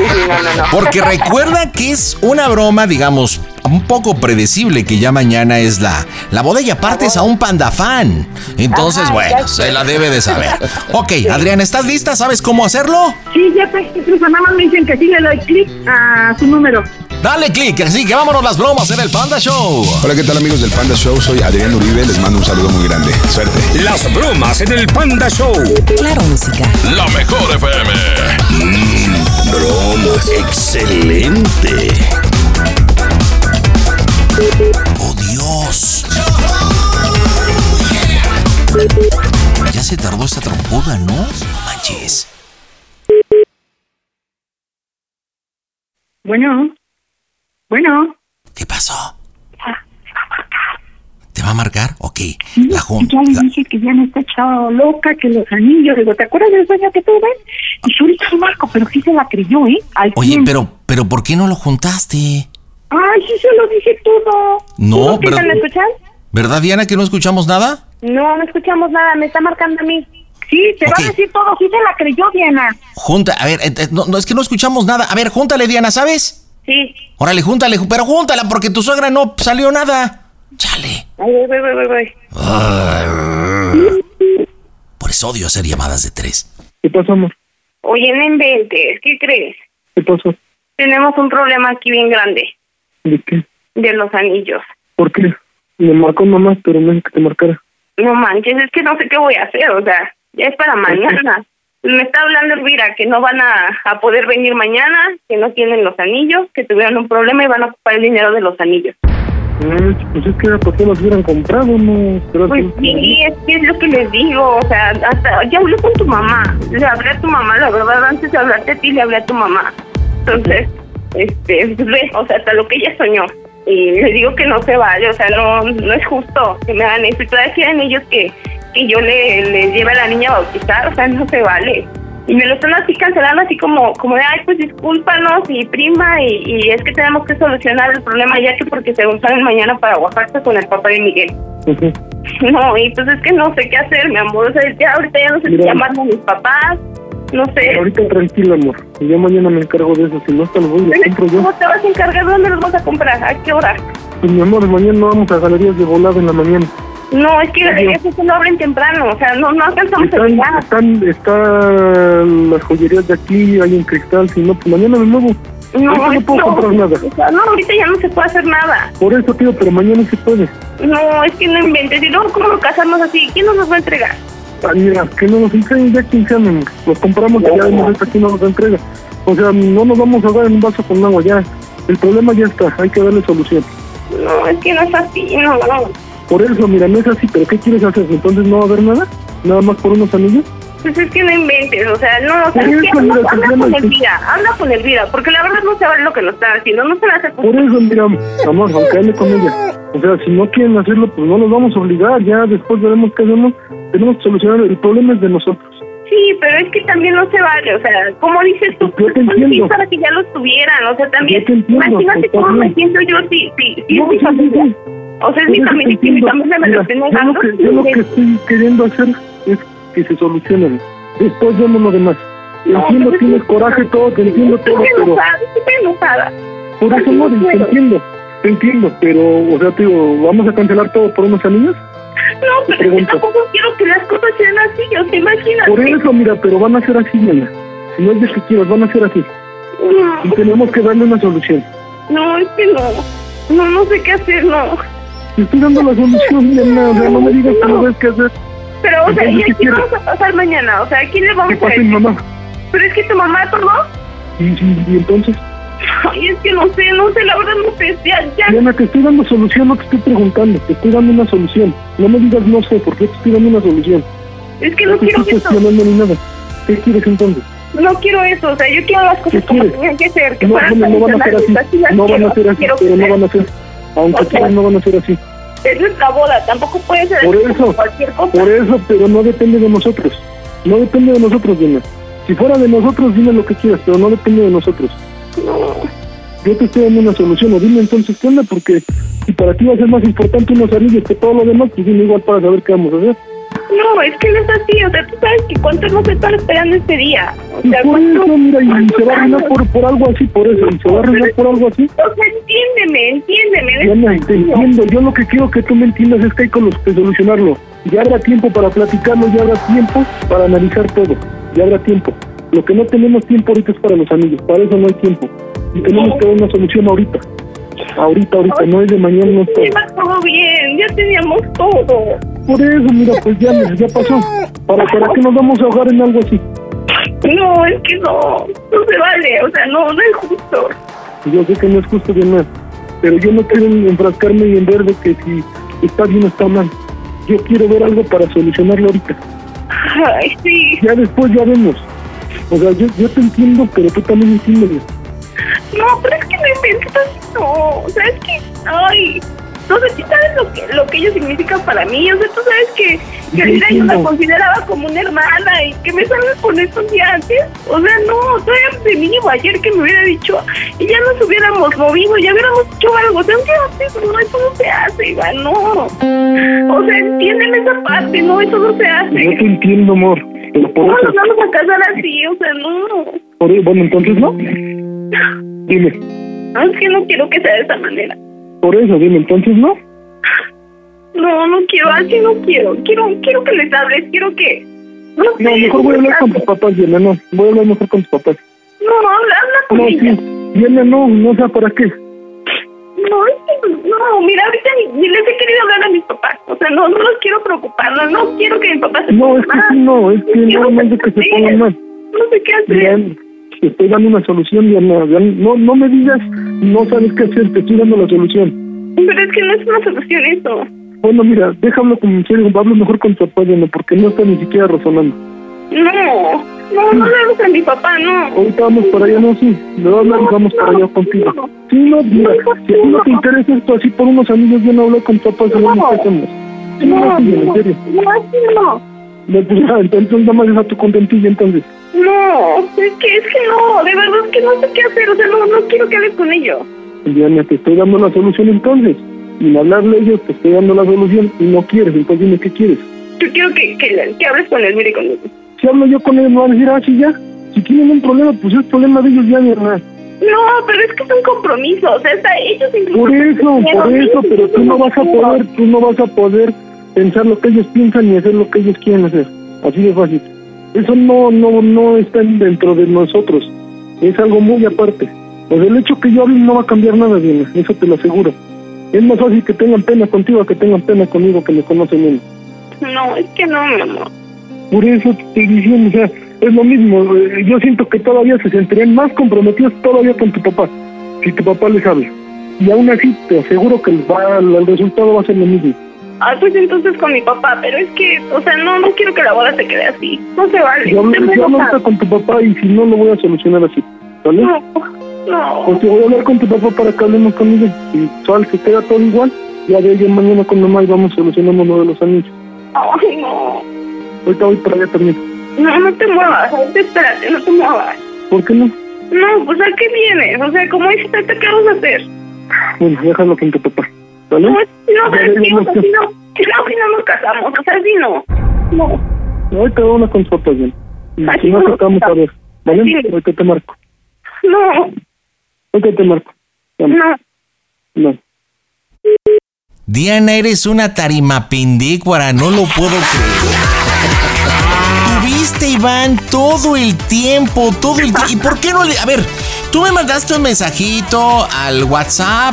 Porque recuerda que es una broma, digamos, un poco predecible que ya mañana es la, la boda y aparte es a un panda fan. Entonces, bueno, se la debe de saber. Ok, Adriana, ¿estás lista? ¿Sabes cómo hacerlo? Sí, ya te incluso nada más me dicen que sí le doy clic a su número. Dale clic, así que vámonos las bromas en el Panda Show. Hola, ¿qué tal amigos del Panda Show? Soy Adrián Uribe, les mando un saludo muy grande. Suerte. Las bromas en el Panda Show. Claro, música. La mejor FM. Mmm, Bromas. Excelente. ¡Oh, Dios! Ya se tardó esta trompuda, ¿no? No manches. Bueno. Bueno. ¿Qué pasó? ¿Te va a marcar? Ok. La Ya junta. le dije que ya me está echado loca, que los anillos. Digo, ¿te acuerdas del sueño que tuve? Y yo ahorita lo marco, pero sí se la creyó, ¿eh? Al Oye, pero, pero ¿por qué no lo juntaste? Ay, sí se lo dije todo. No, ¿Sí pero- me escuchan? ¿Verdad, Diana, que no escuchamos nada? No, no escuchamos nada, me está marcando a mí. Sí, te va a decir todo. Sí se la creyó, Diana. Junta, a ver, eh, eh, no, no, es que no escuchamos nada. A ver, júntale, Diana, ¿sabes? Sí. Órale, júntale, pero júntala porque tu suegra no salió nada. Chale. Ay, voy, voy, voy, voy. Por eso odio hacer llamadas de tres. ¿Qué pasó, amor? Oye, no inventes, ¿qué crees? ¿Qué pasó? Tenemos un problema aquí bien grande ¿De qué? de los anillos. ¿Por qué? Me marcó mamá, pero no es que te marcara. No manches, es que no sé qué voy a hacer, o sea, ya es para mañana. Me está hablando Elvira que no van a, a poder venir mañana, que no tienen los anillos, que tuvieron un problema y van a ocupar el dinero de los anillos. No, pues es que era para que los hubieran comprado, ¿no? Pero Pues sí, es que es lo que les digo, o sea, hasta ya hablé con tu mamá, le hablé a tu mamá, la verdad, antes de hablarte a ti, le hablé a tu mamá. Entonces, este, ve, o sea, hasta lo que ella soñó. Y le digo que no se vale, o sea, no no es justo que me hagan eso. Y todavía quieren ellos que, que yo le, le lleve a la niña a bautizar, o sea, no se vale. Y me lo están así cancelando, así como, como de, ay, pues discúlpanos y prima, y, y es que tenemos que solucionar el problema ya que porque se salen mañana para Oaxaca con el papá de Miguel. No, y pues es que no sé qué hacer, mi amor. O sea, ya ahorita ya no sé si Mira. llamarme a mis papás. No sé. Ahorita tranquila, amor. Y yo mañana me encargo de eso. Si no, hasta lo voy y lo compro yo. ¿Cómo te vas a encargar? ¿Dónde los vas a comprar? ¿A qué hora? Pues mi amor, mañana vamos a galerías de volado en la mañana. No, es que Adiós. eso se lo abren temprano. O sea, no, no alcanzamos a Están, llegar. están, están las joyerías de aquí, hay un cristal. Si no, pues mañana me muevo. No, no puedo comprar nada. O sea, no, ahorita ya no se puede hacer nada. Por eso, tío, pero mañana sí puede. No, es que no inventes. Y luego, ¿cómo lo casamos así? ¿Quién nos los va a entregar? Ay, mira, que no nos entreguen ya 15 años. Los compramos y ya esta aquí no nos entrega. O sea, no nos vamos a dar en un vaso con agua ya. El problema ya está, hay que darle solución. No, es que no es así, no, no. Por eso, mira, no es así, pero ¿qué quieres hacer? Entonces no va a haber nada, nada más por unos anillos. Pues es que no inventes, o sea, no, o sea, es que Tatiana, con. Elvira, habla con Elvira, porque la verdad no se vale lo que nos están haciendo, no se la hace Por eso, mira, amor, aunque hable con ella. O sea, si no quieren hacerlo, pues no los vamos a obligar. Ya después veremos qué hacemos. Tenemos que solucionar. El problema es de nosotros. Sí, pero es que también no se vale, o sea, como dices tú, Yo te pues, entiendo. para que ya los tuvieran, o sea, también, Yo te entiendo, imagínate cómo me siento yo si, si, si No, es mi sí, familia. sí. O sea, es mi familia y mi familia me lo Mira, esté yo negando. lo, que, yo lo que estoy queriendo hacer es que se solucionen. Después vemos lo demás. No, entiendo, pues, tienes coraje, todo, te entiendo todo, Estoy pero estoy enojada. por eso no, te entiendo. Te entiendo, pero, o sea, te digo, ¿vamos a cancelar todo por unos anillos? No, pero es que pregunto. tampoco quiero que las cosas sean así, o sea, imagínate. Por eso, mira, pero van a ser así, nena. Si no es de que quieras, van a ser así. Y tenemos que darle una solución. No, es que no, no, no sé qué hacer, no. Te estoy dando la solución, nena. O sea, no me digas que no ves qué hacer. Pero, o sea, ¿y a ¿qué quién vamos a pasar mañana? O sea, ¿a quién le vamos ¿Qué a pasa, decir? mamá? Pero es que tu mamá tomó. Y, y, y entonces, Ay, es que no sé, no sé, la verdad no sé. Ya, ya. Diana, te estoy dando solución, no te estoy preguntando. Te estoy dando una solución. No me digas no sé, porque te estoy dando una solución. Es que no te quiero estoy eso. cuestionando ni nada. ¿Qué quieres entonces? No quiero eso, o sea, yo quiero las cosas ¿Qué como tenían que ser, que No, fueran no, no van a ser así. No van a ser así, pero no van a ser. Aunque O sea, quieran, no van a ser así. Es nuestra boda, tampoco puede ser Por así eso, cualquier cosa. por eso, pero no depende de nosotros. No depende de nosotros, Diana. Si fuera de nosotros, dime lo que quieras, pero no depende de nosotros. Yo te estoy dando una solución, o dime entonces qué onda, porque si para ti va a ser más importante unos anillos que todo lo demás, pues dime igual para saber qué vamos a hacer. No, es que no es así, o sea, tú sabes que cuánto hemos estado esperando este día. O Y sea, por cuánto- eso, mira, y se va a arruinar por, por algo así, por eso, y se va a arruinar por algo así. O sea, entiéndeme, entiéndeme. Diana, te entiendo, yo lo que quiero que tú me entiendas es que hay con los que solucionarlo. Ya habrá tiempo para platicarlo, ya habrá tiempo para analizar todo, ya habrá tiempo. Lo que no tenemos tiempo ahorita es para los amigos, para eso no hay tiempo. Y tenemos que dar una solución ahorita. Ahorita, ahorita, no es de mañana, no es todo. Iba todo bien, ya teníamos todo. Por eso, mira, pues ya, ya pasó. ¿Para, ¿Para qué nos vamos a ahogar en algo así? No, es que no, no se vale, o sea, no, no es justo. Yo sé que no es justo, Diana, pero yo no quiero enfrascarme y en ver de que si está bien o está mal. Yo quiero ver algo para solucionarlo ahorita. Ay, sí. Ya después ya vemos. O sea, yo, yo te entiendo, pero tú también entiendes. No, pero es que no inventes así, no. O sea, es que, ay, no sé si sabes lo que, lo que ellos significan para mí. O sea, tú sabes que, que ahorita yo la consideraba como una hermana y que me salgas con esto un día antes. O sea, no, todavía de mínimo ayer que me hubiera dicho y ya nos hubiéramos movido, ya hubiéramos hecho algo. O sea, un día antes, no, eso no se hace, Iván, no. O sea, entiéndeme esa parte, no, eso no se hace. Yo te entiendo, amor. Pero por ¿Cómo nos vamos a casar así? O sea, no. por eso- bueno, entonces no. Dime, No, es que no quiero que sea de esa manera. por eso, dime, entonces no. No, no quiero, así no quiero. Quiero, quiero que les hables, quiero que. No, sé, No, mejor voy a hablar con tus papás, Diana, no. Voy a hablar mejor con tus papás. No, habla, habla con No, ella. sí. Diana, no, no sé para qué. No, es que no, mira, ahorita ni, ni les he querido hablar a mis papás. O sea, no, no los quiero preocupar, no, no quiero que mi papá se No, es que mal. sí, no, es que no, no es de que se pongan mal. No sé qué hacer. Te estoy dando una solución, Diana. No, no me digas, no sabes qué hacer, te estoy dando la solución. Pero es que no es una solución eso. Bueno, mira, déjalo como en serio, hablo mejor con tu papá, Diana, porque no está ni siquiera razonando. No, no, no le hables a mi papá, no. Ahorita vamos para allá, no, sí. Le voy a hablar y vamos para allá contigo. Sí, no, mira, si a ti no te interesa esto así por unos amigos, yo no hablo con tu papá, sabemos qué hacemos. Sí, no, No, sí, en no, serio. no, no. No, pues entonces nada más deja tu contentilla, entonces. No, es que, es que no, de verdad es que no sé qué hacer, o sea, no, no quiero que hables con ellos. Diana, te estoy dando la solución entonces. Sin hablarle a ellos, te estoy dando la solución y no quieres, entonces dime qué quieres. Yo quiero que, que, que hables con él, mire conmigo. Si hablo yo con ellos, me van a decir, ah, sí, ya. Si tienen un problema, pues es problema de ellos ya, Diana. No, pero es que es un compromiso, o sea, está, ellos incluso... Por eso, por eso, pero tú no vas a poder, tú no vas a poder pensar lo que ellos piensan ni hacer lo que ellos quieren hacer. Así de fácil. Eso no, no, no está dentro de nosotros. Es algo muy aparte. Pues el hecho que yo hable no va a cambiar nada, Diana, eso te lo aseguro. Es más fácil que tengan pena contigo que tengan pena conmigo que me conocen menos. No, es que no, mi amor. Por eso te estoy diciendo, o sea, es lo mismo. eh, Yo siento que todavía se sentirían más comprometidos todavía con tu papá, si tu papá les habla. Y aún así, te aseguro que les va, el resultado va a ser lo mismo. Ah, pues entonces con mi papá, pero es que, o sea, no, no quiero que la boda se quede así. No se vale. Yo yo hablo con tu papá y si no, lo voy a solucionar así. ¿Vale? No, no. Porque voy a hablar con tu papá para que hablemos con ella. Y sal, se queda todo igual. Ya de ella mañana con mamá y vamos solucionando lo de los anillos. Ay, no. Ahorita voy para allá también. No, no te muevas, ahorita espérate, no te muevas. ¿Por qué no? No, pues ¿a qué vienes? O sea, como dices, ¿qué vamos a hacer? Bueno, déjalo con tu papá. ¿Vale? No, no, pero le sí, o dimos sea, que- si no, si no, si no nos casamos, o sea, si no. No. Ahorita hablo con tu papá bien. Si no, no. tratamos a ver. ¿Vale? Ahorita te marco. No, Ahorita te marco. Vamos. no. No. Diana, eres una tarimapindícuara, no lo puedo creer. Tuviste, Iván, todo el tiempo, todo el tiempo. ¿Y por qué no le.? A ver, tú me mandaste un mensajito al WhatsApp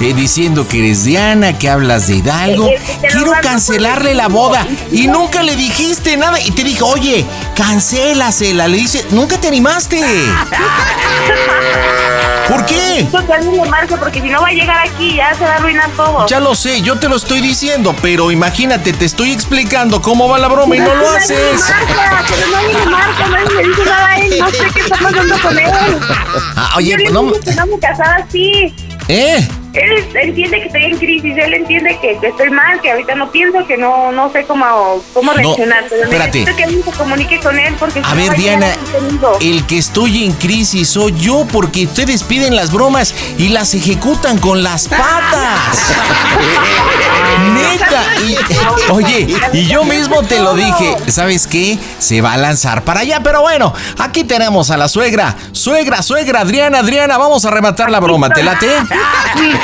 eh, diciendo que eres Diana, que hablas de Hidalgo. Eh, eh, lo Quiero cancelarle la boda. Y nunca le dijiste nada. Y te dije, oye, cancélasela. Le dice, nunca te animaste. ¿Por qué? Porque si no va a llegar aquí ya se va a arruinar todo. Ya lo sé, yo te lo estoy diciendo, pero imagínate, te estoy explicando cómo va la broma y no lo Nadie le haces. marca, Pero le marca, nadie le dice nada a él, no sé qué está pasando con él. Ah, oye, Yo le no, dije que no me casaba así. ¿eh? Él entiende que estoy en crisis, él entiende que, que estoy mal, que ahorita no pienso, que no, no sé cómo, cómo No, reaccionar. pero espérate. necesito que alguien se comunique con él porque A ver, Diana, el que estoy en crisis soy yo porque ustedes piden las bromas y las ejecutan con las patas. Neta. Y- oye, y yo mismo te lo dije. ¿Sabes qué? Se va a lanzar para allá, pero bueno, aquí tenemos a la suegra. Suegra, suegra, Adriana, Adriana, vamos a rematar la broma. ¿Te late?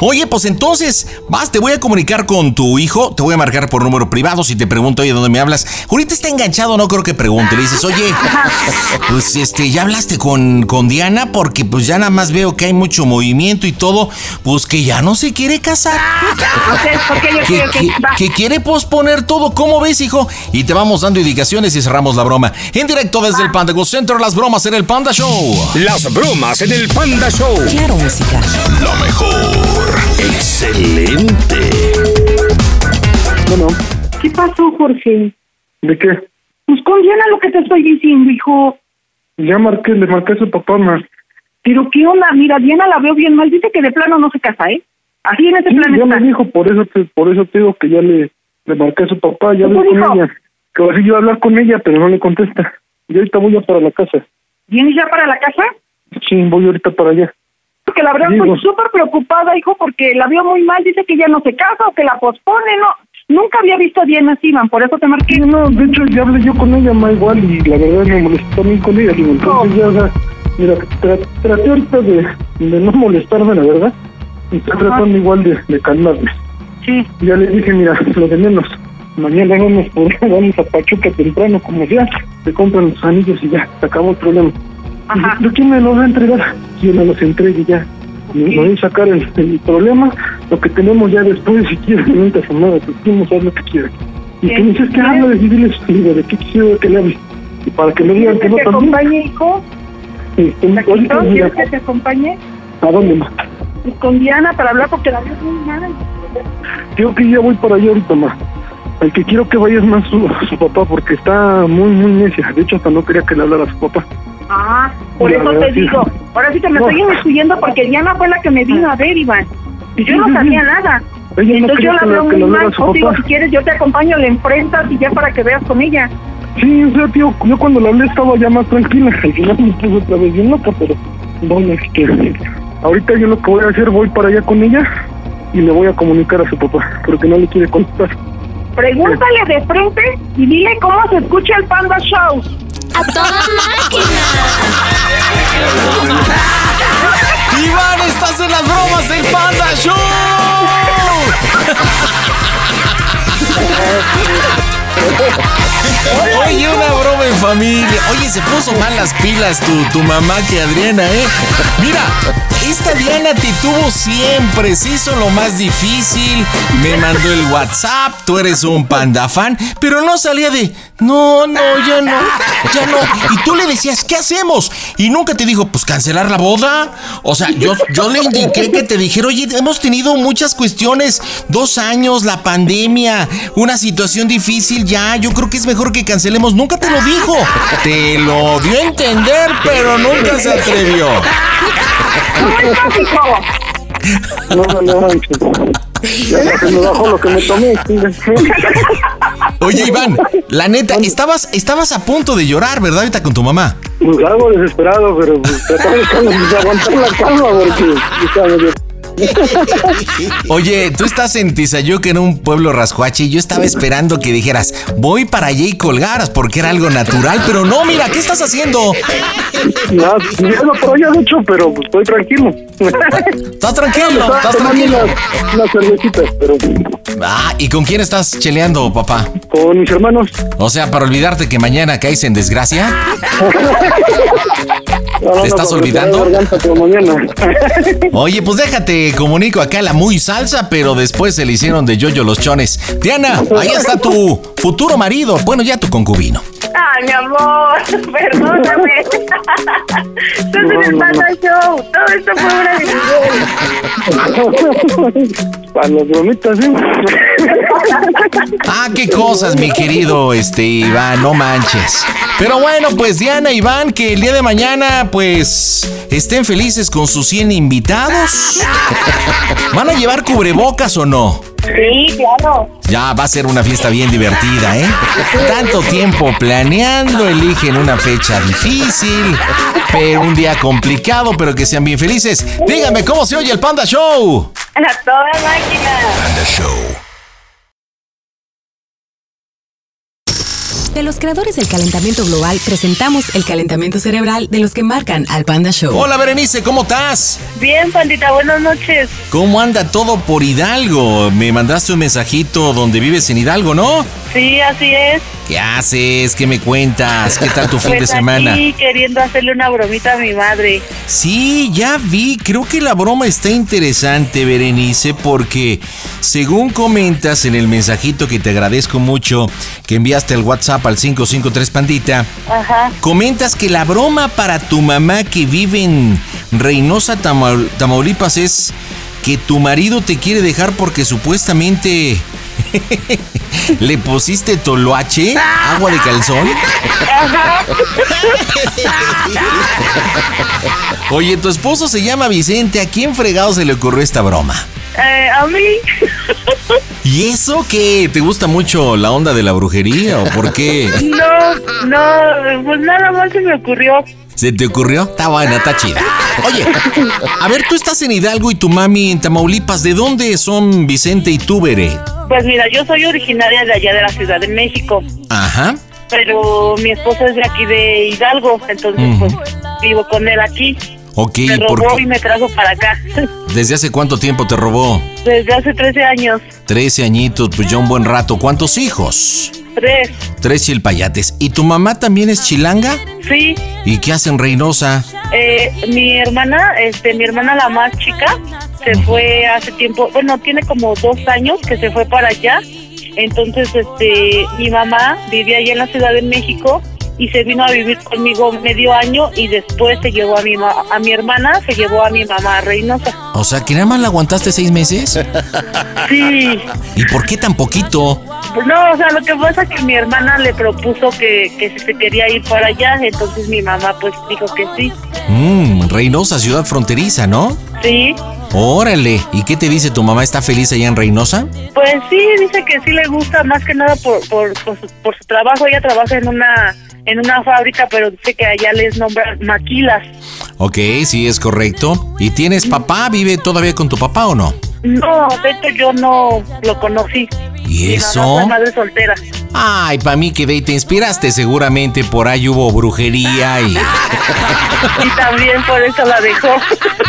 Oye, pues entonces, vas, te voy a comunicar con tu hijo, te voy a marcar por número privado si te pregunto, oye, ¿dónde me hablas? Ahorita está enganchado, no creo que pregunte. Le dices, oye, pues este, ya hablaste con, con Diana porque pues ya nada más veo que hay mucho movimiento y todo, pues que ya no se quiere casar. que, que- que quiere posponer todo, ¿cómo ves, hijo? Y te vamos dando indicaciones y cerramos la broma. En directo desde el Panda Go Center, las bromas en el Panda Show. Las bromas en el Panda Show. Claro, música. Lo mejor. Excelente. Bueno, ¿Qué pasó, Jorge? ¿de qué? Pues con Diana lo que te estoy diciendo, hijo. Ya marqué, le marqué a su papá, ma. Pero qué onda, mira, Diana la veo bien mal. Dice que de plano no se casa, ¿eh? Así en ese Sí, plan ya está. me dijo, por eso te, por eso te digo que ya le, le marqué a su papá, ya ¿Qué hablé con ella. Que así yo a hablar con ella, pero no le contesta. Y ahorita voy ya para la casa. ¿Vienes ya para la casa? Sí, voy ahorita para allá. Porque la verdad estoy súper preocupada, hijo, porque la veo muy mal. Dice que ya no se casa o que la pospone, no. Nunca había visto a Diana así, man, por eso te marqué. Sí, no, de hecho ya hablé yo con ella, ma, igual, y la verdad me molestó también con ella. Digo, entonces ya, o sea, mira, tra- traté ahorita de, de no molestarme, la verdad. Y estoy tratando igual de, de calmarme. Sí. Ya le dije, mira, lo de menos. Mañana vamos, por, vamos a Pachuca temprano, como sea. Se compran los anillos y ya, se acabó el problema. Ajá. ¿Pero quién me los va a entregar? Yo me los entregue ya. Me me voy a sacar el, el problema, lo que tenemos ya después, si quieres, nunca se nada, que quieres haz lo que quieras. Y que me dices que habla de diles, digo, de qué quisiera que le hable. Y para que me digan ¿Quieres que no te también. acompañe, hijo? Este, ahorita, ¿No? mira, ¿Quieres que te acompañe? ¿A dónde más? Pues con Diana para hablar porque la veo muy mal. Digo que ya voy para allá ahorita más. El que quiero que vaya es más su, su papá, porque está muy, muy necia. De hecho, hasta no quería que le hablara a su papá. Ah, por La eso te digo. Ahora sí que me No. estoy inmiscuyendo porque Diana fue la que me vino a ver, Iván. Y yo no sabía nada. Ella Entonces yo la que veo que muy mal. O digo, si quieres, yo te acompaño, le enfrentas y ya para que veas con ella. Sí, o sea, tío, yo cuando le hablé estaba ya más tranquila. Al final me puse otra vez bien loca, pero bueno, este, ahorita yo lo que voy a hacer, voy para allá con ella y le voy a comunicar a su papá, porque no le quiere contestar. Pregúntale de frente y dile cómo se escucha el Panda Show. ¡A toda Iván, estás en las bromas del Panda Show. Oye, una broma en familia. Oye, se puso mal las pilas tu, tu mamá que Adriana, ¿eh? Mira, esta Diana te tuvo siempre, se hizo lo más difícil, me mandó el WhatsApp, tú eres un panda fan, pero no salía de, no, no, ya no, ya no. Y tú le decías, ¿qué hacemos? Y nunca te dijo, pues cancelar la boda. O sea, yo, yo le indiqué que te dijera, oye, hemos tenido muchas cuestiones, dos años, la pandemia, una situación difícil ya, yo creo que es mejor que cancelemos. Nunca te lo dijo. Te lo dio a entender, pero nunca se atrevió. No, no, no, ya se me bajó lo que me tomé. Oye, Iván, la neta, estabas, estabas a punto de llorar, ¿verdad? Ahorita con tu mamá. Pues algo desesperado, pero pues, tratando de aguantar la calma porque estaba Oye, tú estás en Tizayuca, en un pueblo rascuache, y yo estaba esperando que dijeras, voy para allá y colgaras, porque era algo natural, pero no, mira, ¿qué estás haciendo? No, ya no por allá pero pues, estoy tranquilo. Estás tranquilo, estás tranquilo. Unas, unas cervecitas, pero Ah, ¿y con quién estás cheleando, papá? con mis hermanos. O sea, para olvidarte que mañana caes en desgracia. No, no, ¿Te no, estás olvidando? Oye, pues déjate, comunico acá la muy salsa, pero después se le hicieron de yoyo los chones. Diana, ahí está tu futuro marido, bueno, ya tu concubino. Ay, mi amor, perdóname. Estás en el Panda Show. Todo esto fue una. Para las bromitas, ¿sí? Ah, qué cosas, mi querido este Iván, no manches. Pero bueno, pues Diana, Iván, que el día de mañana, pues, estén felices con sus 100 invitados. ¿Van a llevar cubrebocas o no? Sí, claro. Ya va a ser una fiesta bien divertida, ¿eh? Tanto tiempo planeando, eligen una fecha difícil, pero un día complicado, pero que sean bien felices. Díganme cómo se oye el Panda Show. A toda máquina. Panda Show. De los creadores del calentamiento global, presentamos el calentamiento cerebral de los que marcan al Panda Show. Hola Berenice, ¿cómo estás? Bien, pandita, buenas noches. ¿Cómo anda todo por Hidalgo? Me mandaste un mensajito donde vives en Hidalgo, ¿no? Sí, así es. ¿Qué haces? ¿Qué me cuentas? ¿Qué tal tu fin de Pues semana? Aquí queriendo hacerle una bromita a mi madre. Sí, ya vi. Creo que la broma está interesante, Berenice, porque según comentas en el mensajito que te agradezco mucho que enviaste al WhatsApp al 553 Pandita, Ajá. comentas que la broma para tu mamá que vive en Reynosa, Tama- Tamaulipas es que tu marido te quiere dejar porque supuestamente le pusiste toloache, agua de calzón. Oye, tu esposo se llama Vicente. ¿A quién fregado se le ocurrió esta broma? Eh, a mí. ¿Y eso qué? ¿Te gusta mucho la onda de la brujería o por qué? No, no, pues nada más se me ocurrió. ¿Se te ocurrió? Está buena, está chida. Oye, a ver, tú estás en Hidalgo y tu mami en Tamaulipas. ¿De dónde son Vicente y tú, Bere? Pues mira, yo soy originaria de allá de la Ciudad de México, Ajá. pero mi esposo es de aquí de Hidalgo, entonces pues vivo con él aquí. Ok, me ¿y por robó y me trajo para acá. ¿Desde hace cuánto tiempo te robó? Desde hace 13 años. Trece añitos, pues ya un buen rato. ¿Cuántos hijos? Tres. Tres chilpayates. ¿Y tu mamá también es chilanga? Sí. ¿Y qué hacen Reynosa? Eh, mi hermana, este, mi hermana la más chica, se fue hace tiempo, bueno, tiene como dos años que se fue para allá. Entonces, este, mi mamá vivía allá en la Ciudad de México y se vino a vivir conmigo medio año y después se llevó a mi ma- a mi hermana, se llevó a mi mamá a Reynosa. O sea, ¿que nada más la aguantaste seis meses? Sí. ¿Y por qué tan poquito? No, o sea, lo que pasa es que mi hermana le propuso que, que si se quería ir para allá, entonces mi mamá pues dijo que sí. Mmm, Reynosa, ciudad fronteriza, ¿no? Sí. Órale, ¿y qué te dice tu mamá? ¿Está feliz allá en Reynosa? Pues sí, dice que sí le gusta más que nada por, por, por, su, por su trabajo. Ella trabaja en una en una fábrica, pero dice que allá les nombran maquilas. Ok, sí, es correcto. ¿Y tienes papá? ¿Vive todavía con tu papá o no? No, de hecho yo no lo conocí. ¿Y eso? madre soltera. Ay, para mí que ahí te inspiraste. Seguramente por ahí hubo brujería y... Y también por eso la dejó.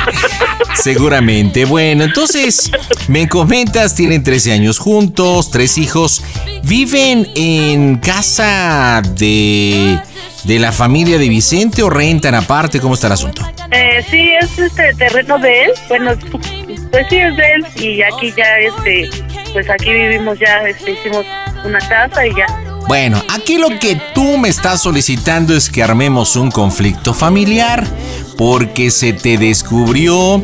Seguramente. Bueno, entonces, me comentas, tienen 13 años juntos, tres hijos. ¿Viven en casa de, de la familia de Vicente o rentan aparte? ¿Cómo está el asunto? Eh, sí, es este terreno de él. Bueno, pues sí es de él y aquí ya este, pues aquí vivimos ya, este, hicimos una casa y ya. Bueno, aquí lo que tú me estás solicitando es que armemos un conflicto familiar porque se te descubrió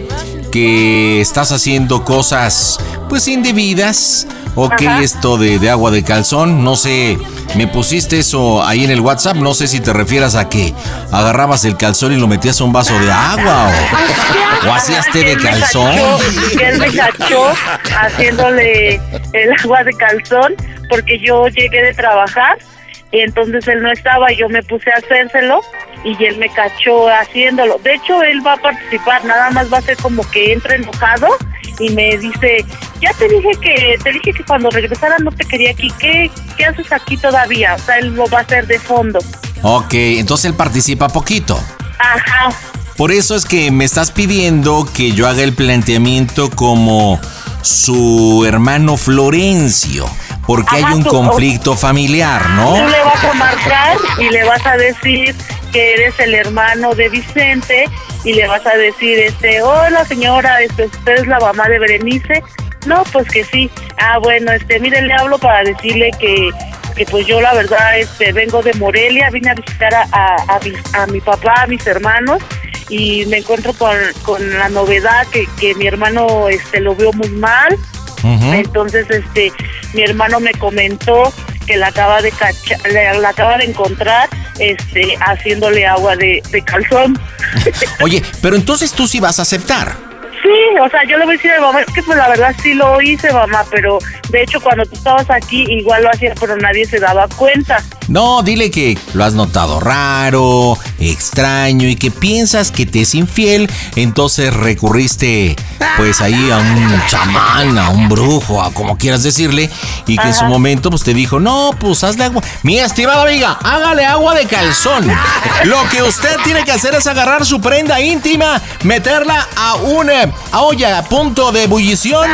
que estás haciendo cosas pues indebidas. Ok, Ajá. esto de, de agua de calzón, no sé, me pusiste eso ahí en el WhatsApp, no sé si te refieras a que agarrabas el calzón y lo metías a un vaso de agua o, o hacías té de calzón. que él me cachó haciéndole el agua de calzón porque yo llegué de trabajar y entonces él no estaba, yo me puse a hacérselo y él me cachó haciéndolo. De hecho, él va a participar, nada más va a ser como que entra enojado y me dice, ya te dije que te dije que cuando regresara no te quería aquí, ¿qué, qué haces aquí todavía? O sea, él lo va a hacer de fondo. Ok, entonces él participa poquito. Ajá. Por eso es que me estás pidiendo que yo haga el planteamiento como su hermano Florencio, porque Ajá, hay un tú- conflicto familiar, ¿no? Tú le vas a marcar y le vas a decir que eres el hermano de Vicente y le vas a decir, este, hola señora, este, usted es la mamá de Berenice. No, pues que sí. Ah, bueno, este, mire, le hablo para decirle que, que pues yo la verdad, este, vengo de Morelia, vine a visitar a, a, a mi, a mi papá, a mis hermanos y me encuentro con, con la novedad que, que mi hermano, este, lo veo muy mal. Entonces, este, mi hermano me comentó que la acaba de cacha- la, la acaba de encontrar, este, haciéndole agua de, de calzón. Oye, pero entonces tú sí vas a aceptar. Sí, o sea, yo le voy a decir a mi mamá, es que pues la verdad sí lo hice, mamá, pero de hecho cuando tú estabas aquí igual lo hacía, pero nadie se daba cuenta. No, dile que lo has notado raro, extraño y que piensas que te es infiel, entonces recurriste pues ahí a un chamán, a un brujo, a como quieras decirle, y que en su momento pues te dijo, no, pues hazle agua. Mi estimada amiga, hágale agua de calzón. Lo que usted tiene que hacer es agarrar su prenda íntima, meterla a una a olla a punto de ebullición.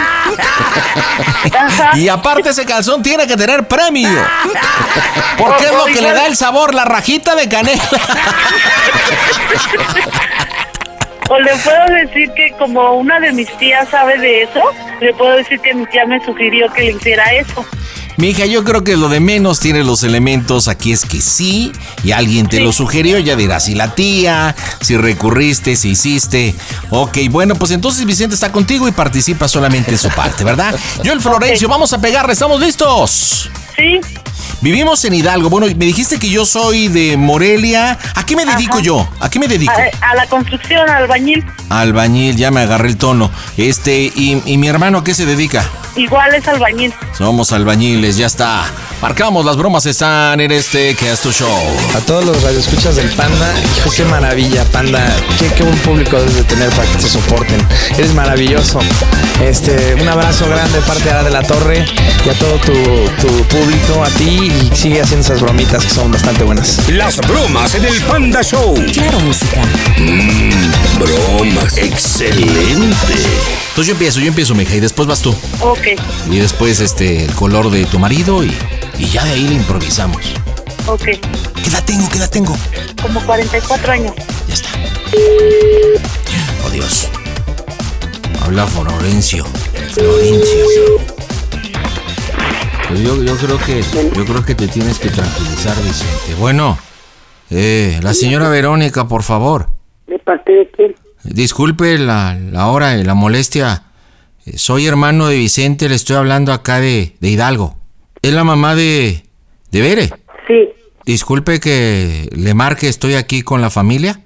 Y aparte ese calzón tiene que tener premio. Porque es lo que le da el sabor, la rajita de canela. O le puedo decir que como una de mis tías sabe de eso, le puedo decir que mi tía me sugirió que le hiciera eso. Mija, yo creo que lo de menos tiene los elementos. Aquí es que sí, y alguien te lo sugirió. Ya dirás si la tía, si recurriste, si hiciste. Ok, bueno, pues entonces Vicente está contigo y participa solamente en su parte, ¿verdad? Yo, el Florencio, vamos a pegarle, ¿estamos listos? Sí. Vivimos en Hidalgo. Bueno, me dijiste que yo soy de Morelia. ¿A qué me dedico yo? ¿A qué me dedico? A, a la construcción, al albañil. Albañil, ya me agarré el tono. Este, ¿y, y mi hermano a qué se dedica? Igual es albañil. Somos albañiles, ya está. Marcamos, las bromas están en este que es tu show. A todos los radioescuchas del Panda, hijo, qué maravilla, Panda. Qué, qué buen público debes de tener para que te soporten. Eres maravilloso. Este, un abrazo grande de parte de Ara de la Torre y a todo tu, tu público, a ti y sigue haciendo esas bromitas que son bastante buenas. Las bromas en el Panda Show. Claro, música. Mmm, bromas. Excelente. Entonces yo empiezo, yo empiezo, mija, y después vas tú. Ok. Y después este, el color de tu marido y, y ya de ahí le improvisamos. Ok. ¿Qué edad tengo? ¿Qué edad tengo? Como 44 años. Oh Dios. Habla Florencio. Florencio. Pues yo, yo creo que yo creo que te tienes que tranquilizar, Vicente. Bueno, eh, la señora Verónica, por favor. ¿De parte de quién? Disculpe la, la hora y la molestia. Eh, Soy hermano de Vicente, le estoy hablando acá de, de Hidalgo. Es la mamá de, de Bere. Sí. Disculpe que le marque, estoy aquí con la familia,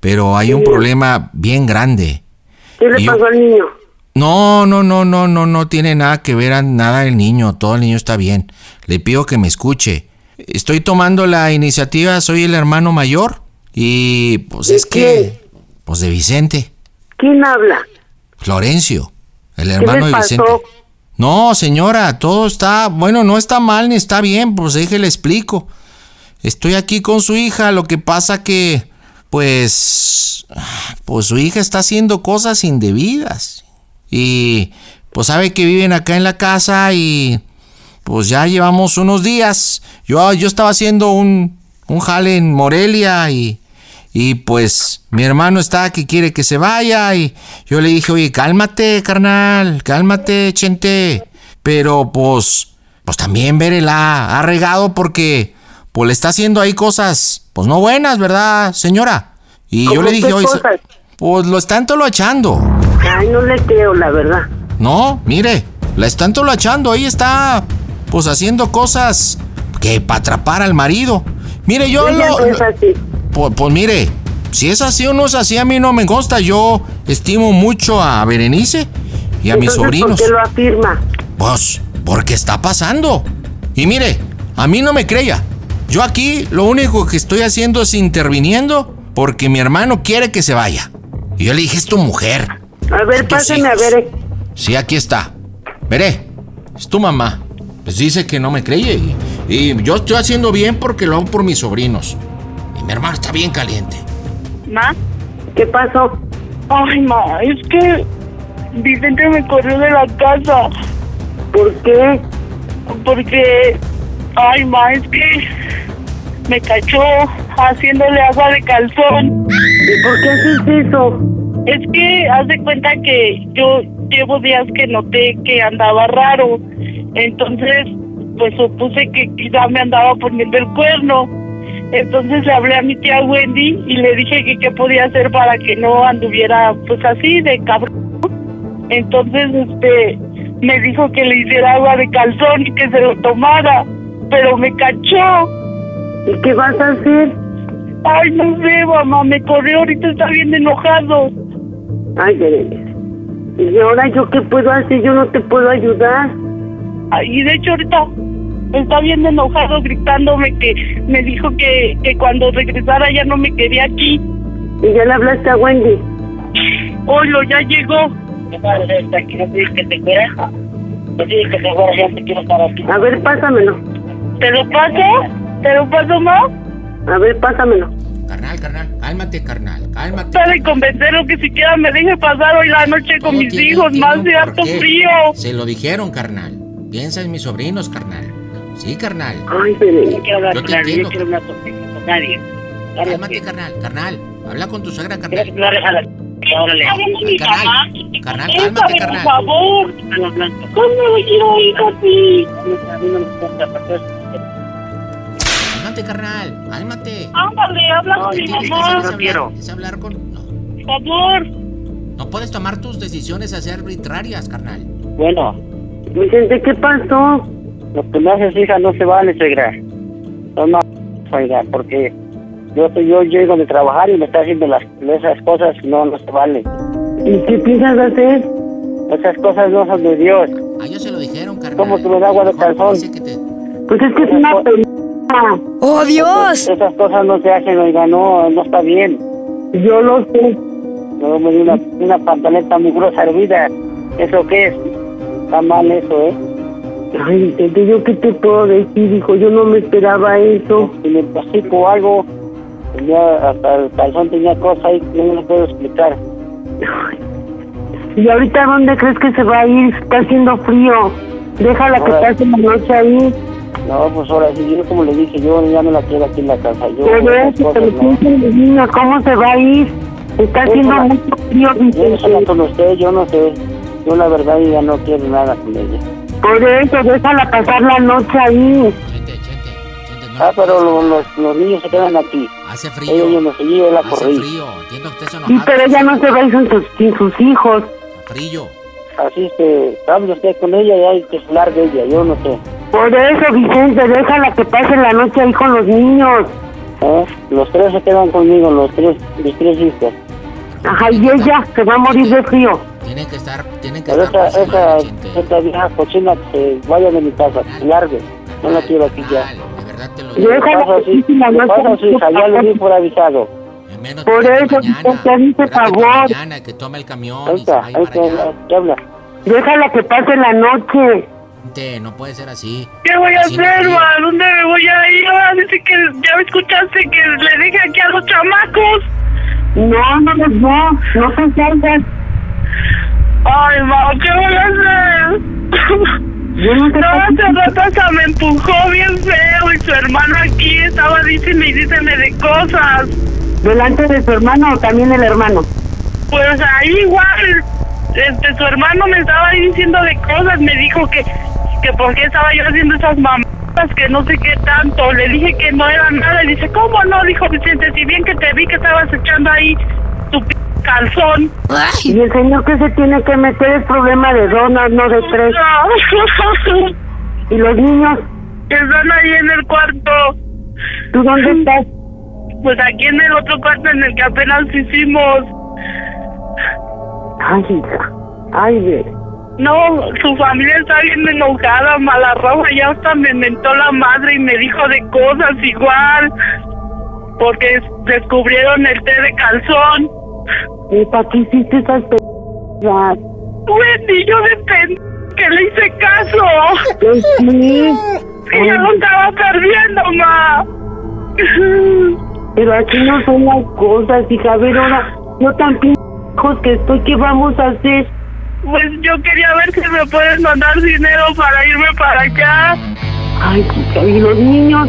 pero hay un problema bien grande. ¿Qué le Y yo- pasó al niño? No, no, no, no, no, no tiene nada que ver a nada el niño, todo el niño está bien. Le pido que me escuche. Estoy tomando la iniciativa, soy el hermano mayor y pues es que pues de Vicente, ¿Quién habla? Florencio, el ¿Qué hermano le de? Vicente. No, señora, todo está, bueno, no está mal ni está bien, pues déjele explico. Estoy aquí con su hija, lo que pasa que pues pues su hija está haciendo cosas indebidas. Y pues sabe que viven acá en la casa y pues ya llevamos unos días. Yo, yo estaba haciendo un, un jale en Morelia y, y pues mi hermano está que quiere que se vaya y yo le dije, oye, cálmate, carnal, cálmate, chente. Pero pues, pues también Verela ha regado porque pues le está haciendo ahí cosas, pues no buenas, ¿verdad, señora? Y yo ¿Cómo le dije, oye, cosas? pues lo están toloachando. Ay, no le creo, la verdad. No, mire, la están tolachando, ahí está, pues haciendo cosas que para atrapar al marido. Mire, yo lo... no es lo- así. Pues, pues mire, si es así o no es así, a mí no me consta. Yo estimo mucho a Berenice y a mis sobrinos. ¿Por qué lo afirma? Pues, porque está pasando. Y mire, a mí no me creya. Yo aquí lo único que estoy haciendo es interviniendo porque mi hermano quiere que se vaya. Y yo le dije, es tu mujer. A ver, pásame a ver. Sí, aquí está. Veré, es tu mamá. Pues dice que no me cree y, y yo estoy haciendo bien porque lo hago por mis sobrinos. Mi hermano está bien caliente. ¿Ma? ¿Qué pasó? Ay, ma, es que Vicente me corrió de la casa. ¿Por qué? Porque, ay, ma, es que me cachó haciéndole agua de calzón. ¿Y por qué haces eso? Es que haz de cuenta que yo llevo días que noté que andaba raro. Entonces, pues supuse que quizá me andaba poniendo el cuerno. Entonces le hablé a mi tía Wendy y le dije que qué podía hacer para que no anduviera pues así de cabrón. Entonces, este, me dijo que le hiciera agua de calzón y que se lo tomara, pero me cachó. ¿Y qué vas a hacer? Ay, no sé, mamá, me corrió, ahorita está bien enojado. Ay. ¿Y ahora yo qué puedo hacer? Yo no te puedo ayudar. Ay, y de hecho ahorita está bien enojado gritándome que me dijo que, que cuando regresara ya no me quería aquí. ¿Y ya le hablaste a Wendy? Oilo, ya llegó. que te quiera? que te ya te quiero estar aquí. A ver, pásamelo. ¿Te lo paso? ¿Te lo paso más? A ver, pásamelo. Carnal, carnal, cálmate, carnal, cálmate. De convencerlo que siquiera me deje pasar hoy la noche con mis tiene- hijos, más de harto frío. Se lo dijeron, carnal. Piensa en mis sobrinos, carnal. Sí, carnal. Ay, pero Yo te entiendo. quiero hablar con nadie. Cálmate, carnal, carnal. Habla con tu suegra, carnal. No, déjala. Órale. Carnal, carnal, cálmate, por carnal. favor. ¿Cómo me quiero ir así? Cálmate, carnal, cálmate. Ándale, habla con mi mamá. es hablar- es hablar con... No, Por favor. no puedes tomar tus decisiones así arbitrarias, carnal. Bueno, Vicente, ¿qué pasó? Lo que me haces, hija, no se vale, suegra. No, no, oiga, porque yo, yo llego de trabajar y me está haciendo las, esas cosas, no, no se vale. ¿Y qué piensas hacer? Esas cosas no son de Dios. A ellos se lo dijeron, carnal. ¿Cómo que me da agua de calzón? Te... Pues es que es una. ¡Oh, Dios! Esas cosas no se hacen, oiga, no, no está bien. Yo lo sé. Luego me dio una, una pantaleta muy gruesa hervida. ¿Eso qué es? Está mal eso, ¿eh? Ay, Vicente, ¿yo qué te puedo decir, hijo? Yo no me esperaba eso. Si me platico algo, tenía, hasta el calzón tenía cosas ahí que no me lo puedo explicar. ¿Y ahorita dónde crees que se va a ir? Está haciendo frío. Déjala que Ahora- pase la noche ahí. No, pues ahora sí, yo como le dije, yo ya no la quiero aquí en la casa. Yo, Pero cosas, pero no. ¿cómo se va a ir? Está haciendo Déjala. mucho frío, Yo con usted, yo no sé. Yo la verdad ya no quiero nada con ella. Por eso, déjala pasar la noche ahí. Ah, pero lo- los, los niños se quedan aquí. Hace frío. no la Hace frío. Entiendo que estés Sí, pero ella no se va a ir sin sus, sin sus hijos. Frío. Así es que hable usted con ella y hay que hablar de ella, yo no sé. Por eso, Vicente, déjala que pase la noche ahí con los niños. ¿Eh? Los tres se quedan conmigo, los tres, mis tres hijos. Ajá, y ella se va a morir de frío. Tienen que estar, tienen que Pero estar esa, esa, esa vieja cochina que vaya de mi casa, largue. No la quiero aquí ya. De verdad te lo ¿Qué digo. Déjala pasa noche pasa hija? Ya le di por avisado. En menos Por eso. Vicente, dice favor. Mañana, que tome el camión Ahí y se está, vaya ahí allá. está, ¿qué habla? Déjala que pase la noche. Gente, no puede ser así. ¿Qué voy a Así no hacer, frío. ma? ¿Dónde me voy a ir? Dice que ya me escuchaste que le dije aquí a los chamacos. No, no, no, no, no se salgan. Ay, ma, ¿qué voy a hacer? Yo no te No, hace rato hasta me empujó bien feo y su hermano aquí estaba diciendo y díceme de cosas. ¿Delante de su hermano o también el hermano? Pues ahí igual, este, su hermano me estaba diciendo de cosas, me dijo que, que por qué estaba yo haciendo esas mamadas, que no sé qué tanto. Le dije que no era nada y dice, ¿cómo no? Dijo Vicente, si bien que te vi que estabas echando ahí tu p calzón. Y el señor que se tiene que meter es problema de dos, no, de tres. ¿Y los niños? Están ahí en el cuarto. ¿Tú dónde estás? Pues aquí en el otro cuarto en el que apenas hicimos. Ay, hija. Ay. No, su familia está bien enojada, mala roja, ya hasta me mentó la madre y me dijo de cosas igual. Porque descubrieron el té de calzón. ¿Y para qué hiciste esas p... Wendy, yo de que le hice caso. Pues sí. Y ya lo estaba perdiendo, ma. Pero aquí no son las cosas, hija. A ver, ahora, yo tan hijos que estoy, ¿qué vamos a hacer? Pues yo quería ver si me pueden mandar dinero para irme para allá. Ay, ¿y los niños?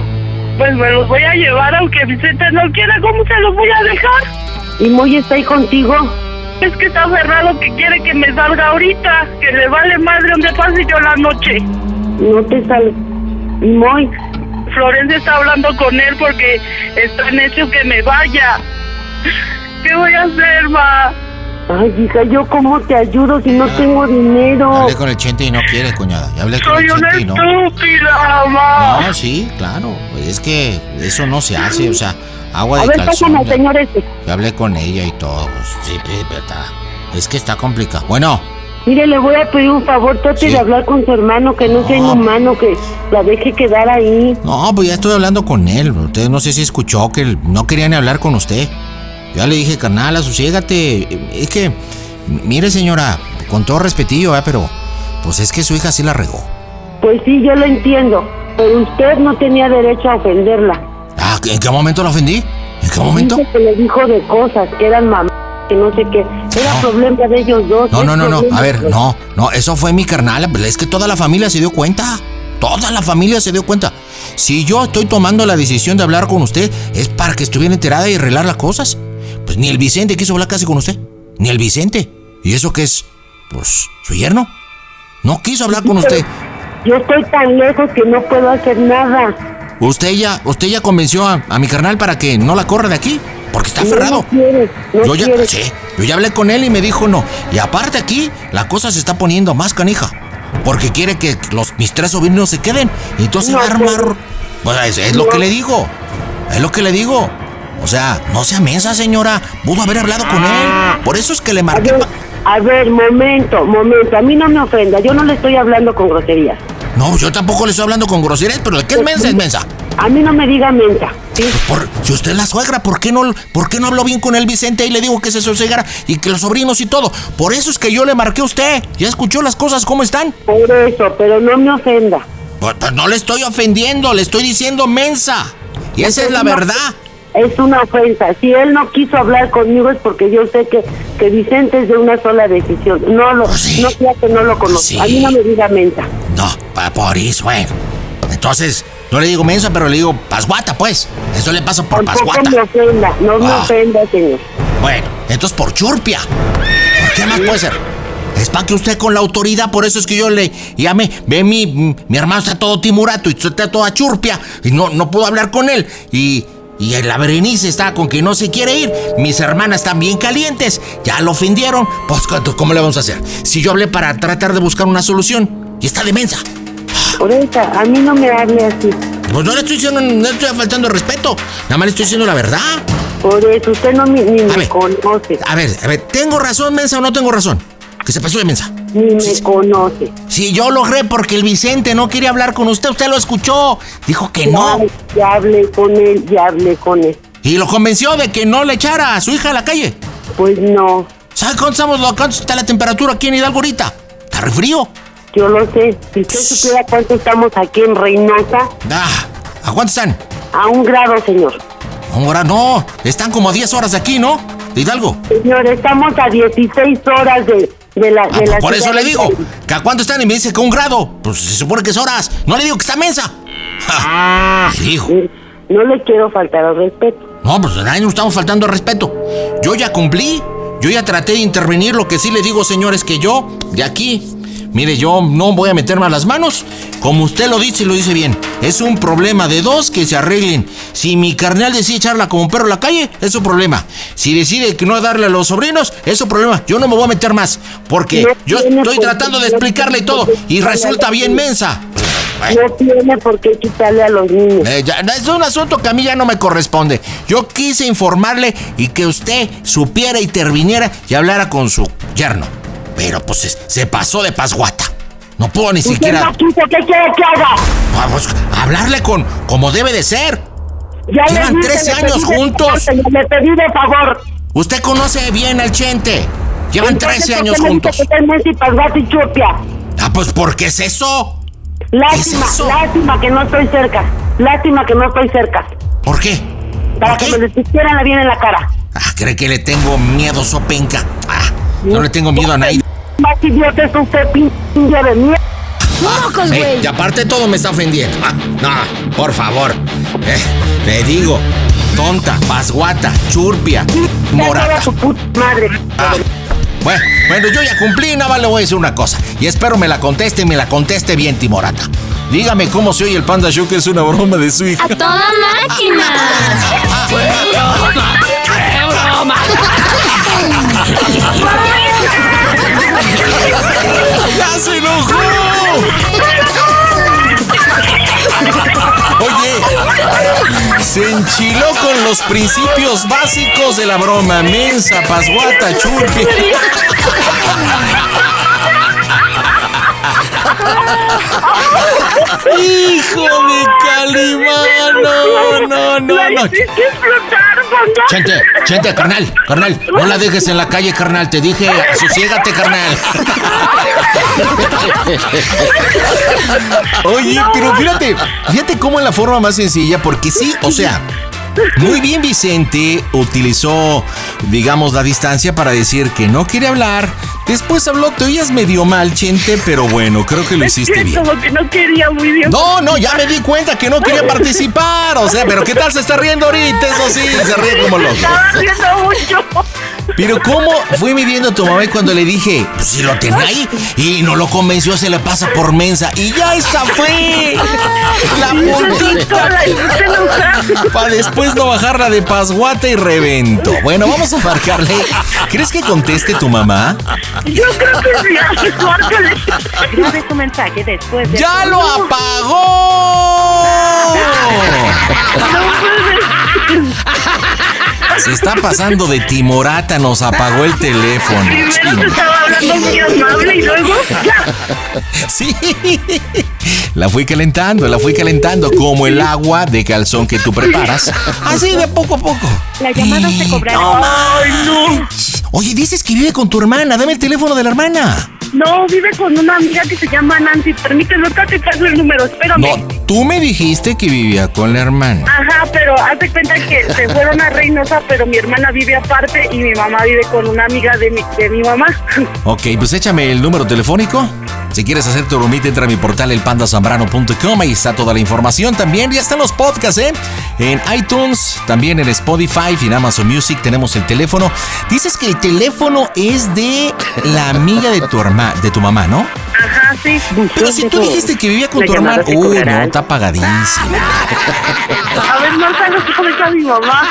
Pues me los voy a llevar aunque Vicente no quiera. ¿Cómo se los voy a dejar? ¿Y Moy está ahí contigo? Es que está cerrado que quiere que me salga ahorita. Que le vale madre donde pase yo la noche. No te sale. ¿Y Moy? Florencia está hablando con él porque está necio que me vaya. ¿Qué voy a hacer, ma? Ay, hija, ¿yo cómo te ayudo si no tengo dinero? Hablé con el Chente y no quiere, cuñada. Ya hablé con Soy el una Chente y no. estúpida, ma. No, sí, claro. Es que eso no se hace, o sea, agua A de ver, calzón. pásame al señor este. Ya hablé con ella y todo. Sí, sí, verdad. Es que está complicado. Bueno, Mire, le voy a pedir un favor, trate de hablar con su hermano, que no sea inhumano, que la deje quedar ahí. No, pues ya estoy hablando con él. Usted no sé si escuchó que no quería ni hablar con usted. Ya le dije, carnal, asosiégate. Es que, mire señora, con todo respetillo, ¿eh? pero pues es que su hija sí la regó. Pues sí, yo lo entiendo, pero usted no tenía derecho a ofenderla. Ah, ¿en qué momento la ofendí? ¿En qué momento? Dice que le dijo de cosas, que eran mamá, que no sé qué. Era problema de ellos dos. No, no, no, no. A ver, no, no, eso fue mi carnal. Es que toda la familia se dio cuenta. Toda la familia se dio cuenta. Si yo estoy tomando la decisión de hablar con usted, es para que estuviera enterada y arreglar las cosas. Pues ni el Vicente quiso hablar casi con usted. Ni el Vicente. ¿Y eso qué es? Pues su yerno. No quiso hablar con usted. Yo estoy tan lejos que no puedo hacer nada. Usted ya, usted ya convenció a, a mi carnal para que no la corra de aquí. Porque está aferrado. No quiere, no yo ya, quiere. sí, yo ya hablé con él y me dijo no. Y aparte aquí, la cosa se está poniendo más canija. Porque quiere que los, mis tres sobrinos se queden. Y entonces No, va a armar. Pues es, es lo que le digo. Es lo que le digo. O sea, no sea mensa, señora. Pudo haber hablado con él. Por eso es que le A marqué. ver, a ver, momento, momento. A mí no me ofenda. Yo no le estoy hablando con groserías. No, yo tampoco le estoy hablando con groserías, pero que es mensa es mensa. A mí no me diga menta. ¿sí? Por, si usted es la suegra, ¿por qué, no, ¿por qué no habló bien con el Vicente y le digo que se sosegara y que los sobrinos y todo? Por eso es que yo le marqué a usted. ¿Ya escuchó las cosas cómo están? Por eso, pero no me ofenda. Pues, pues no le estoy ofendiendo, le estoy diciendo mensa. Y esa es la verdad. Es una ofensa. Si él no quiso hablar conmigo es porque yo sé que, que Vicente es de una sola decisión. No lo, no sea que no lo conozco. Sí. A mí no me diga menta. No, por eso, bueno. Entonces, no le digo mensa, pero le digo pasguata, pues. Eso le pasa por Tampoco pasguata. me ofenda. No me Ah. ofenda, señor. Bueno, entonces por churpia. ¿Por qué más puede ser? Es para que usted con la autoridad, por eso es que yo le llame, ve mi, mi hermano está todo timurato y está toda churpia y no, no puedo hablar con él. Y, y la Berenice está con que no se quiere ir. Mis hermanas están bien calientes, ya lo ofendieron. Pues, ¿cómo le vamos a hacer? Si yo hablé para tratar de buscar una solución y está de mensa. Ahorita, a mí no me hable así. Pues no le estoy diciendo, no le estoy faltando respeto. Nada más le estoy diciendo la verdad. Por eso, usted no me, ni me ver. conoce. A ver, a ver, ¿tengo razón, mensa o no tengo razón? Que se pasó de mensa. Ni me conoce. Si yo logré porque el Vicente no quería hablar con usted, usted lo escuchó. Dijo que no. Ya, hablé con él, ya hablé con él. Y lo convenció de que no le echara a su hija a la calle. Pues no. ¿Sabe cuánto, estamos, cuánto está la temperatura aquí en Hidalgo ahorita? Está re frío. Yo lo sé. Si usted supiera cuánto estamos aquí en Reynosa, Ah, ¿A cuánto están? a un grado, señor. Ahora no. Están como a 10 horas de aquí, ¿no? De Hidalgo. Señor, estamos a 16 horas de, de la, Ah, la por eso le digo. ¿Que a cuánto están? Y me dice que un grado. Pues se supone que es horas. No le digo que está mensa. Ja. Hijo. No le quiero faltar al respeto. No, pues a nos estamos faltando al respeto. Yo ya cumplí, yo ya traté de intervenir. Lo que sí le digo, señores, que yo, de aquí, mire, yo no voy a meterme a las manos. Como usted lo dice y lo dice bien, es un problema de dos que se arreglen. Si mi carnal decide echarla como un perro a la calle, es su problema. Si decide que no darle a los sobrinos, es su problema. Yo no me voy a meter más, porque No yo estoy tratando de explicarle todo y resulta bien mensa. No tiene por qué quitarle a los niños. Eh, ya, es un asunto que a mí ya no me corresponde. Yo quise informarle y que usted supiera, interviniera y hablara con su yerno. Pero pues se, se pasó de pasguata. No puedo ni siquiera que quiere que haga. vamos, hablarle con como debe de ser. Ya Llevan dije, 13 le años juntos. Le pedí de favor. Usted conoce bien al Chente. Llevan Entonces, 13 ¿por qué años me juntos. Ah, pues ¿por qué es eso? Lástima, ¿Es eso? lástima que no estoy cerca. Lástima que no estoy cerca. ¿Por qué? Para que me les pusieran la bien en la cara. Ah, cree que le tengo miedo, sopenca. Ah, no le tengo miedo a nadie. Idiota es usted, pinche de mierda. ¡Mocos, Eh, güey! y aparte todo me está ofendiendo. Ah, no, por favor. Eh, le digo, tonta, pasguata, churpia, morata. su puta madre. Ah, bueno, bueno, yo ya cumplí, nada más le voy a decir una cosa. Y espero me la conteste y me la conteste bien, Timorata. Dígame cómo se oye el Panda Show, que es una broma de su hija. ¡A toda máquina! Se enchiló con los principios básicos de la broma. Mensa, pasguata, churque. ¡Hijo de Calimán! No, no, no, no. Chente, chente, carnal, carnal, no la dejes en la calle, carnal, te dije, sosiégate, carnal. Oye, pero fíjate, fíjate cómo es la forma más sencilla, porque sí, o sea, muy bien Vicente utilizó, digamos, la distancia para decir que no quiere hablar. Después habló, te oías medio mal, Chente, pero bueno, creo que lo hiciste bien. como que no quería muy bien. No, no, ya me di cuenta que no quería participar. O sea, pero ¿qué tal se está riendo ahorita? Eso sí, se ríe como loco. Estaba riendo mucho. Pero ¿cómo fue midiendo a tu mamá cuando le dije, pues si lo tenía ahí y no lo convenció, se le pasa por mensa y ya esa fue la puntita para después no bajarla de pasguata y revento. Bueno, vamos a marcarle. ¿Crees que conteste tu mamá? Yo creo que sí, mensaje después de... ¡Ya lo apagó! Se está pasando de timorata, nos apagó el teléfono. Primero te estaba hablando muy amable y luego. Sí. La fui calentando, la fui calentando como el agua de calzón que tú preparas. Así de poco a poco. La llamada se cobrará. Ay, no. Oye, dices que vive con tu hermana. Dame el teléfono de la hermana. No, vive con una amiga que se llama Nancy. Permíteme, ahorita te paso el número, espérame. No, tú me dijiste que vivía con la hermana. Ajá, pero haz de cuenta que se fueron a Reynosa, pero mi hermana vive aparte y mi mamá vive con una amiga de mi, de mi mamá. Ok, pues échame el número telefónico. Si quieres hacer tu bromita, entra a mi portal elpandasambrano.com. Ahí está toda la información también. Ya están los podcasts, ¿eh? En iTunes, también en Spotify, y en Amazon Music tenemos el teléfono. Dices que el teléfono es de la amiga de tu hermana, de tu mamá, ¿no? Ajá, sí. Pero si tú dijiste que vivía con tu se Uy, no, está apagadísima. A ver, no sabes cómo está mi mamá.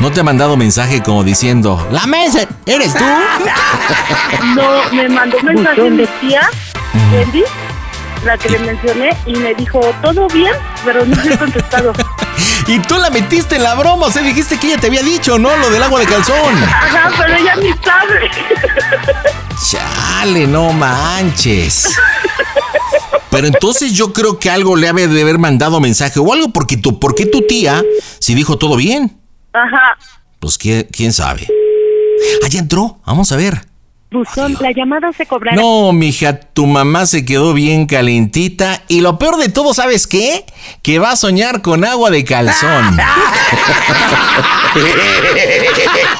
¿No te ha mandado mensaje como diciendo, la mesa, eres tú? No, me mandó mensaje mi tía, Wendy, la que le mencioné, y me dijo, ¿todo bien? Pero no me he contestado. Y tú la metiste en la broma, o sea, dijiste que ella te había dicho, ¿no? Lo del agua de calzón. Ajá, pero ella ni sabe. Chale, no manches. Pero entonces yo creo que algo le había de haber mandado mensaje o algo, porque tu, ¿por qué tu tía, si dijo todo bien? Ajá. Pues ¿quién, quién sabe. Allá entró, vamos a ver. Buzón, la llamada se cobrará. No, mija, tu mamá se quedó bien calentita y lo peor de todo, ¿sabes qué? Que va a soñar con agua de calzón.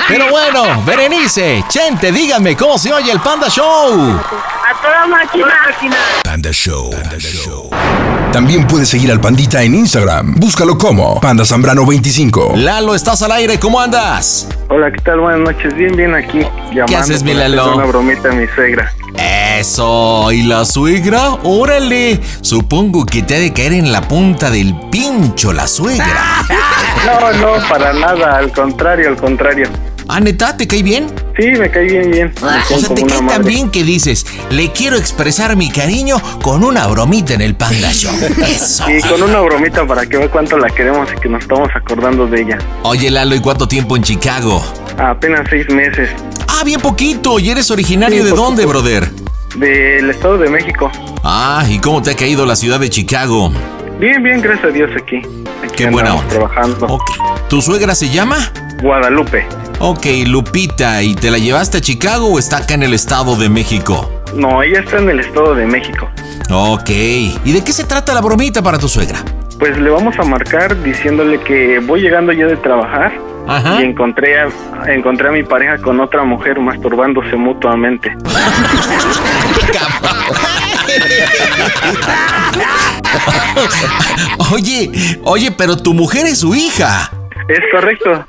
Pero bueno, Berenice, Chente, díganme cómo se oye el Panda Show. A toda máquina. Panda Show. También puedes seguir al Pandita en Instagram. Búscalo como Panda Zambrano 25. Lalo, estás al aire, ¿cómo andas? Hola, ¿qué tal? Buenas noches. Bien, bien aquí. Llamando haces, mi Lalo? Una bromita a mi suegra. Eso, ¿y la suegra? Órale, supongo que te ha de caer en la punta del pincho la suegra. No, no, para nada. Al contrario, al contrario. ¿Ah, neta? ¿Te cae bien? Sí, me cae bien, bien. Me O sea, te cae tan bien que dices, le quiero expresar mi cariño con una bromita en el Panda Show. Eso. Y con una bromita para que vea cuánto la queremos y que nos estamos acordando de ella. Oye, Lalo, ¿y cuánto tiempo en Chicago? Apenas seis meses. Ah, bien poquito. ¿Y eres originario de dónde, brother? Del Estado de México. Ah, ¿y cómo te ha caído la ciudad de Chicago? Bien, bien, gracias a Dios aquí. Aquí Qué buena onda. trabajando. Ok. ¿Tu suegra se llama? Guadalupe. Ok, Lupita, ¿y te la llevaste a Chicago o está acá en el Estado de México? No, ella está en el Estado de México. Ok, ¿y de qué se trata la bromita para tu suegra? Pues le vamos a marcar diciéndole que voy llegando ya de trabajar y encontré a, encontré a mi pareja con otra mujer masturbándose mutuamente. Oye, oye, pero tu mujer es su hija. Es correcto.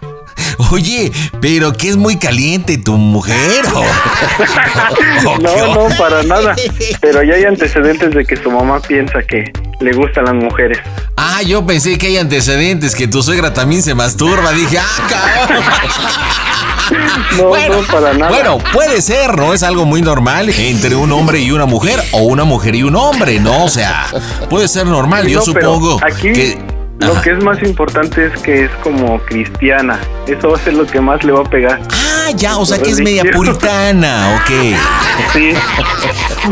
Oye, pero que es muy caliente tu mujer. ¿o? ¿O qué No, no, para nada. Pero ya hay antecedentes de que su mamá piensa que le gustan las mujeres. Ah, yo pensé que hay antecedentes, que tu suegra también se masturba. Dije, ah, cabrón. No, no, para nada. Bueno, puede ser, ¿no? Es algo muy normal entre un hombre y una mujer o una mujer y un hombre, ¿no? O sea, puede ser normal. Sí, Yo no, supongo aquí que. Lo que es más importante es que es como cristiana. Eso va a ser lo que más le va a pegar. Ah, Ah, ya, o sea que es media puritana, ok. Sí.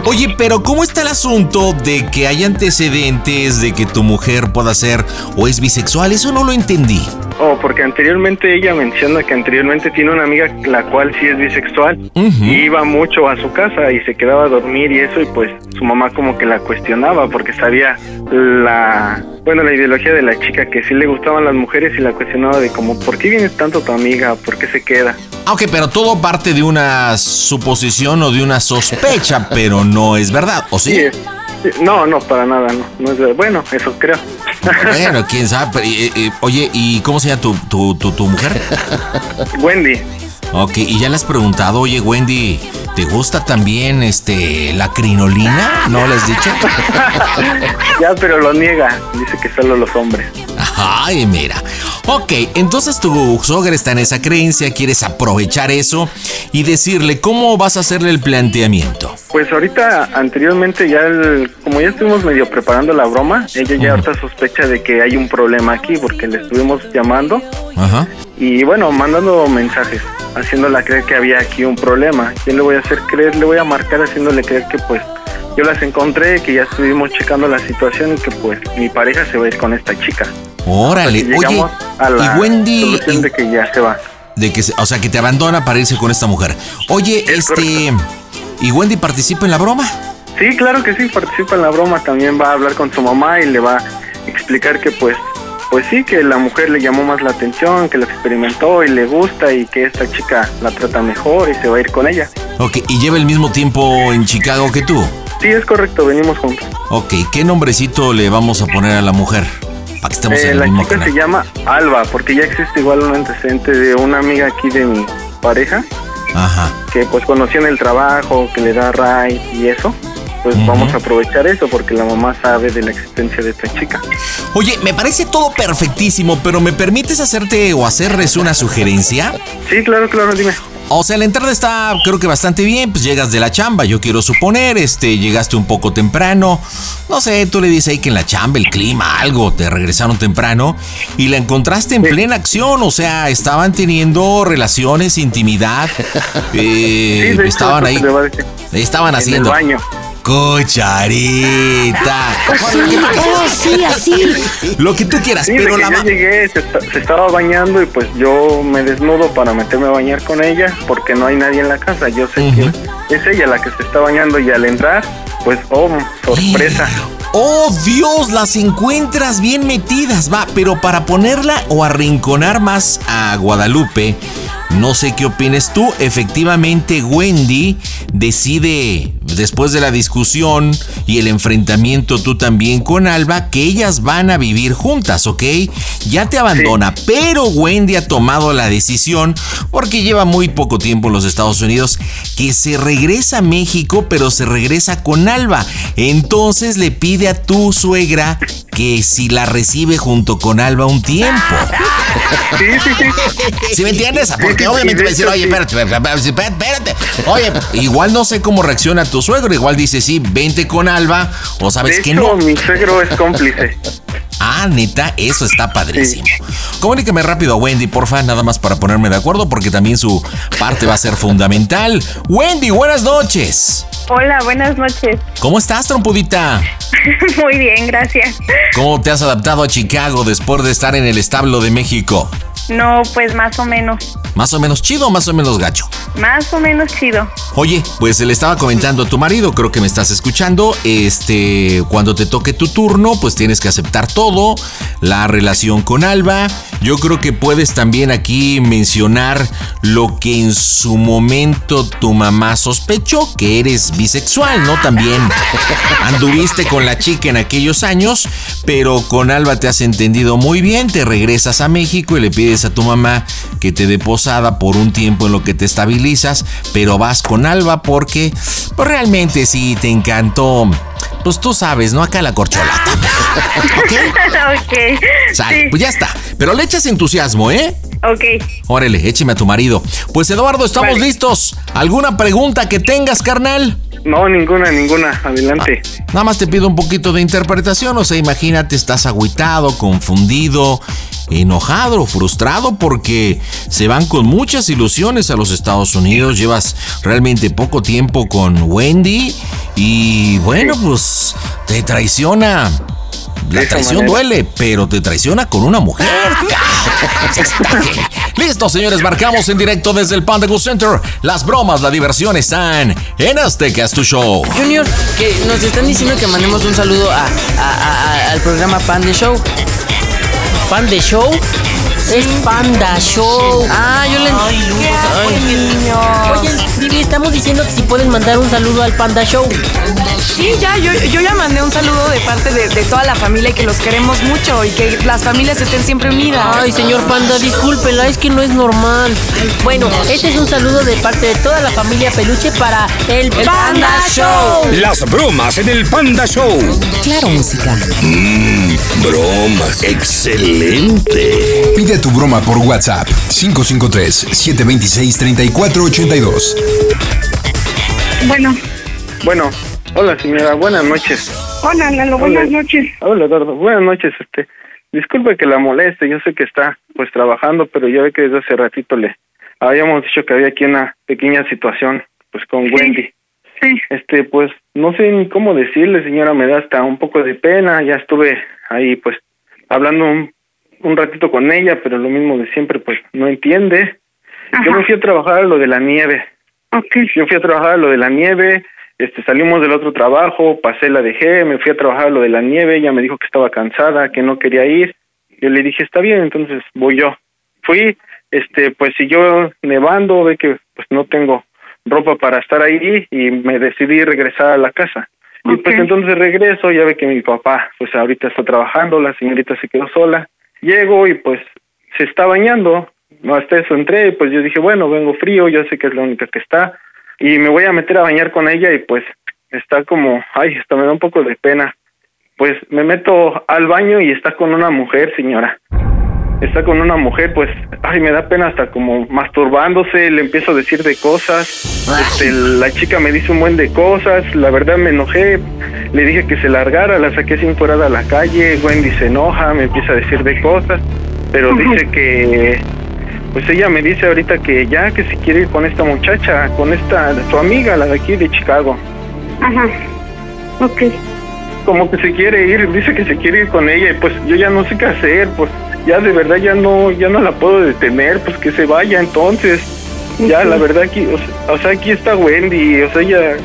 Oye, pero ¿cómo está el asunto de que hay antecedentes de que tu mujer pueda ser o es bisexual? Eso no lo entendí. Oh, porque anteriormente ella menciona que anteriormente tiene una amiga la cual sí es bisexual y iba mucho a su casa y se quedaba a dormir y eso y pues su mamá como que la cuestionaba porque sabía la bueno la ideología de la chica que sí le gustaban las mujeres y la cuestionaba de como ¿por qué vienes tanto tu amiga? ¿Por qué se queda? Ah, Ok, pero todo parte de una suposición o de una sospecha, pero no es verdad, ¿o sí? Sí, sí, No, no, para nada, no. no es, bueno, eso creo. Bueno, quién sabe. pero, eh, eh, oye, ¿y cómo se llama tu, tu, tu, tu mujer? Wendy. Ok, y ya le has preguntado, oye, Wendy, ¿te gusta también este la crinolina? ¿No le has dicho? ya, pero lo niega. Dice que solo los hombres. Ay, mira. Ok, entonces tu suegra está en esa creencia, quieres aprovechar eso y decirle cómo vas a hacerle el planteamiento. Pues ahorita, anteriormente, ya el- como ya estuvimos medio preparando la broma, ella ya ahorita sospecha de que hay un problema aquí porque le estuvimos llamando Ajá. Y bueno, mandando mensajes, haciéndola creer que había aquí un problema. ¿Qué le voy a hacer creer? Le voy a marcar haciéndole creer que pues yo las encontré, que ya estuvimos checando la situación y que pues mi pareja se va a ir con esta chica. Órale, Y oye, a la y Wendy, solución de que ya se va. de que, o sea, que te abandona para irse con esta mujer. Oye, este, ¿y Wendy participa en la broma? Sí, claro que sí, participa en la broma, también va a hablar con su mamá y le va a explicar que pues pues sí, que la mujer le llamó más la atención, que lo experimentó y le gusta y que esta chica la trata mejor y se va a ir con ella. Ok, y lleva el mismo tiempo en Chicago que tú. Sí, es correcto, venimos juntos. Ok, ¿qué nombrecito le vamos a poner a la mujer? Para que estemos Eh, en el la mismo chica canal. se llama Alba, porque ya existe igual un antecedente de una amiga aquí de mi pareja, Ajá. que pues conoció en el trabajo, que le da ray y eso. Pues vamos a aprovechar eso porque la mamá sabe de la existencia de esta chica. Oye, me parece todo perfectísimo, pero ¿me permites hacerte o hacerles una sugerencia? Sí, claro, claro, dime. O sea, la entrada está creo que bastante bien, pues llegas de la chamba, yo quiero suponer, este, llegaste un poco temprano, no sé, tú le dices ahí que en la chamba, el clima, algo, te regresaron temprano y la encontraste en plena acción, o sea, estaban teniendo relaciones, intimidad, eh, Sí, de hecho, estaban ahí, estaban En el haciendo... baño. Cucharita. Oh, sí, así. Lo que tú quieras, Sí, de pero que la yo llegué, se, esta- se estaba bañando y pues yo me desnudo para meterme a bañar con ella porque no hay nadie en la casa. Yo sé que es ella la que se está bañando y al entrar, pues, oh, sorpresa. Oh Dios, las encuentras bien metidas, va, pero para ponerla o arrinconar más a Guadalupe, no sé qué opines tú, efectivamente Wendy decide, después de la discusión y el enfrentamiento tú también con Alba, que ellas van a vivir juntas, ¿ok? Ya te abandona, pero Wendy ha tomado la decisión, porque lleva muy poco tiempo en los Estados Unidos, que se regresa a México, pero se regresa con Alba. Entonces le pide a tu suegra que si la recibe junto con Alba un tiempo. Sí, sí, sí. ¿Sí me entiendes? Porque sí, obviamente sí, va a decir, de oye, espérate, espérate, espérate, espérate. Oye, igual no sé cómo reacciona tu suegro. Igual dice, sí, vente con Alba. O sabes de que hecho, no. mi suegro es cómplice. Ah, neta, eso está padrísimo. Comuníqueme rápido a Wendy, porfa, nada más para ponerme de acuerdo, porque también su parte va a ser fundamental. Wendy, buenas noches. Hola, buenas noches. ¿Cómo estás, trompudita? Muy bien, gracias. ¿Cómo te has adaptado a Chicago después de estar en el establo de México? No, pues más o menos. ¿Más o menos chido o más o menos gacho? Más o menos chido. Oye, pues le estaba comentando a tu marido, creo que me estás escuchando, este, cuando te toque tu turno, pues tienes que aceptar todo, la relación con Alba. Yo creo que puedes también aquí mencionar lo que en su momento tu mamá sospechó, que eres bisexual, ¿no? También anduviste con la chica en aquellos años, pero con Alba te has entendido muy bien, te regresas a México y le pides a tu mamá que te dé posada por un tiempo en lo que te estabilizas, pero vas con Alba porque pues realmente sí te encantó. Pues tú sabes, ¿no? Acá la corcholata. ok. Sale, pues ya está. Pero le echas entusiasmo, ¿eh? Ok. Órale, écheme a tu marido. Pues Eduardo, estamos Vale. listos. ¿Alguna pregunta que tengas, carnal? No, ninguna, ninguna. Adelante. Nada más te pido un poquito de interpretación, o sea, imagínate, estás agüitado, confundido, enojado o frustrado porque se van con muchas ilusiones a los Estados Unidos, llevas realmente poco tiempo con Wendy y bueno, pues te traiciona. La traición duele, pero te traiciona con una mujer. Listo, señores, marcamos en directo desde el Panda Go Center. Las bromas, la diversión están en Azteca es tu show. Junior, que nos están diciendo que mandemos un saludo a, a- a- a- al programa Pan de Show. ¿Pan de Show? Es Panda Show. Ah, yo le. Oye, Vivi, estamos diciendo que si pueden mandar un saludo al Panda Show. Sí, ya, yo, yo ya mandé un saludo de parte de, de toda la familia y que los queremos mucho y que las familias estén siempre unidas. Ay, señor Panda, discúlpela, es que no es normal. Bueno, este es un saludo de parte de toda la familia Peluche para el, Panda, Show. Las bromas en el Panda Show. Claro, música. Mmm, bromas. Excelente. Pide tu broma por WhatsApp 553-726-3482. Bueno, Bueno, hola señora, buenas noches. hola Lalo, buenas noches. Hola Eduardo, buenas noches. Este, disculpe que la moleste, yo sé que está pues trabajando, pero ya ve que desde hace ratito le habíamos dicho que había aquí una pequeña situación pues con Wendy. Sí. Este, pues no sé ni cómo decirle, señora, me da hasta un poco de pena. Ya estuve ahí pues hablando un, un ratito con ella, pero lo mismo de siempre pues no entiende. Yo me fui a trabajar a lo de la nieve. Yo fui a trabajar a lo de la nieve, este salimos del otro trabajo, pasé, la dejé, me fui a trabajar a lo de la nieve, ella me dijo que estaba cansada, que no quería ir. Yo le dije, "Está bien, entonces voy yo." Fui, este pues si yo nevando, ve que pues no tengo ropa para estar ahí y me decidí regresar a la casa. Y pues entonces regreso, ya ve que mi papá pues ahorita está trabajando, la señorita se quedó sola. Llego y pues se está bañando, no hasta eso entré, y pues yo dije, bueno, vengo frío, yo sé que es la única que está, y me voy a meter a bañar con ella y pues está como, ay, hasta me da un poco de pena. Pues me meto al baño y está con una mujer, señora. Está con una mujer, pues, ay, me da pena hasta como masturbándose, le empiezo a decir de cosas. Este, la chica me dice un buen de cosas, la verdad me enojé, le dije que se largara, la saqué sin fuera a la calle, Wendy se enoja, me empieza a decir de cosas, pero dice que pues ella me dice ahorita que ya que se quiere ir con esta muchacha, con esta su amiga, la de aquí de Chicago. Ajá. Ok. Como que se quiere ir, dice que se quiere ir con ella y pues yo ya no sé qué hacer, pues ya de verdad ya no ya no la puedo detener, pues que se vaya entonces. Ya la verdad aquí, o sea, o sea, aquí está Wendy, o sea, ella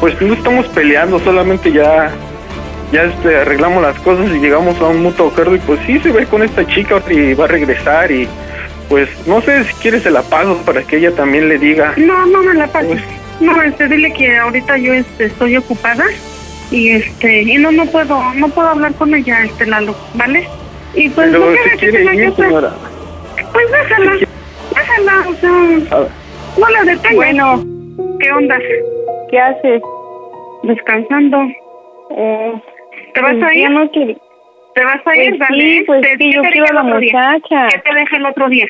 pues no estamos peleando, solamente ya ya este, arreglamos las cosas y llegamos a un mutuo acuerdo y pues sí se ve con esta chica y va a regresar y pues no sé si quieres se la paso para que ella también le diga. No, no me la pases. No, este, dile que ahorita yo este, estoy ocupada y este y no no puedo no puedo hablar con ella, este Lalo, ¿vale? Y pues Pero no se quiere ir, hacer. señora. Pues déjala, déjala, o sea, no la detengas. Bueno, ¿qué onda? ¿Qué haces? Descansando. ¿Te vas pues a ir? no. ¿Te vas a ir? Pues Dale. sí, pues Te- que ¿qué yo te quiero dije a el la otro día? muchacha. ¿Qué te dije el otro día?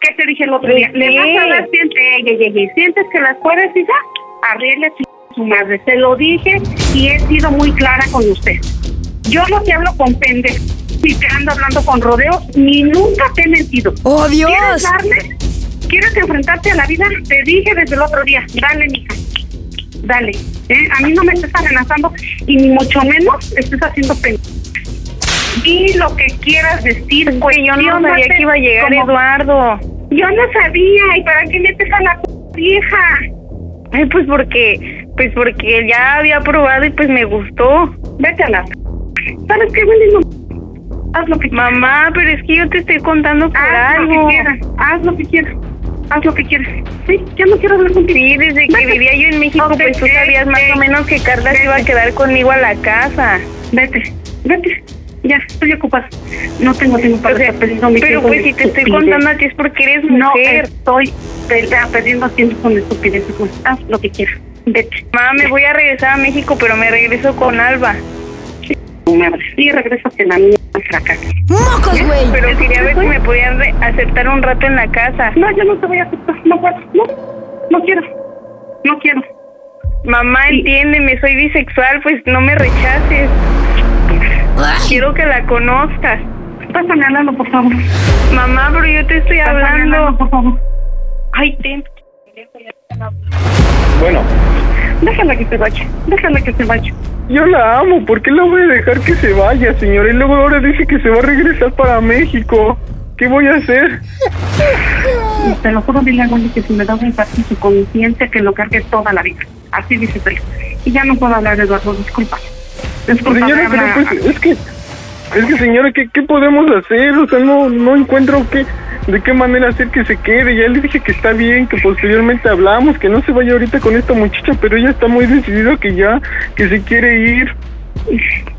¿Qué te dije el otro Pues día? ¿Le vas a sí. dar sientes, ey, ey, ey, ey, sientes que las puedes y ya? Arregle a su madre. Se lo dije y he sido muy clara con usted. Yo no te hablo con pendejo ni te ando hablando con rodeos, ni nunca te he mentido. ¡Oh, Dios! ¿Quieres darle? ¿Quieres enfrentarte a la vida? Te dije desde el otro día. Dale, mija. Dale. ¿eh? A mí no me estés amenazando y ni mucho menos estés haciendo pendejo. Di lo que quieras decir. que yo no sabía que iba a llegar Eduardo. Yo no sabía. ¿Y para qué metes a la vieja? Ay, pues porque, pues porque ya había probado y pues me gustó. Vete a la ¿Sabes qué, Wendy? No. Haz lo que Mamá, pero es que yo te estoy contando por Haz lo algo. que quieras. Haz lo que quieras. Haz lo que quieras. Sí, ya no quiero hablar contigo. Sí, desde que Vete. vivía yo en México, pues tú sabías más o menos que Carla se iba a quedar conmigo a la casa. Vete, vete. Ya, estoy ocupada. No tengo tiempo para O sea, estar perdiendo mi pero pues si te estoy contando a ti es porque eres No mujer. estoy pelea- perdiendo tiempo con estupideces. Haz lo que quieras. Vete. Mamá, me voy a regresar a México, pero me regreso con Alba. Sí, regrésate a la mía acá. ¡Mocos, güey! Pero quería ver si me podían aceptar un rato en la casa. No, yo no te voy a aceptar. No puedo. No, no quiero. No quiero. Mamá, entiéndeme, soy bisexual, pues no me rechaces. Quiero que la conozcas. Pásame hablando, por favor. Mamá, pero yo te estoy Pásame hablando. hablando, por favor. Ay, ten. Bueno, Déjala que se vaya. Déjala que se vaya. Yo la amo, ¿por qué la voy a dejar que se vaya, señora? Y luego ahora dice que se va a regresar para México. ¿Qué voy a hacer? Te lo juro, dile a Wendy que si me da un su conciencia, que lo cargue toda la vida. Así dice él. Y ya no puedo hablar, Eduardo, disculpa. Disculpa, Señora, pero pues es que, es que señora, ¿qué, qué podemos hacer? O sea, no, no encuentro qué, de qué manera hacer que se quede. Ya le dije que está bien, que posteriormente hablamos, que no se vaya ahorita con esta muchacha, pero ella está muy decidida que ya, que se quiere ir.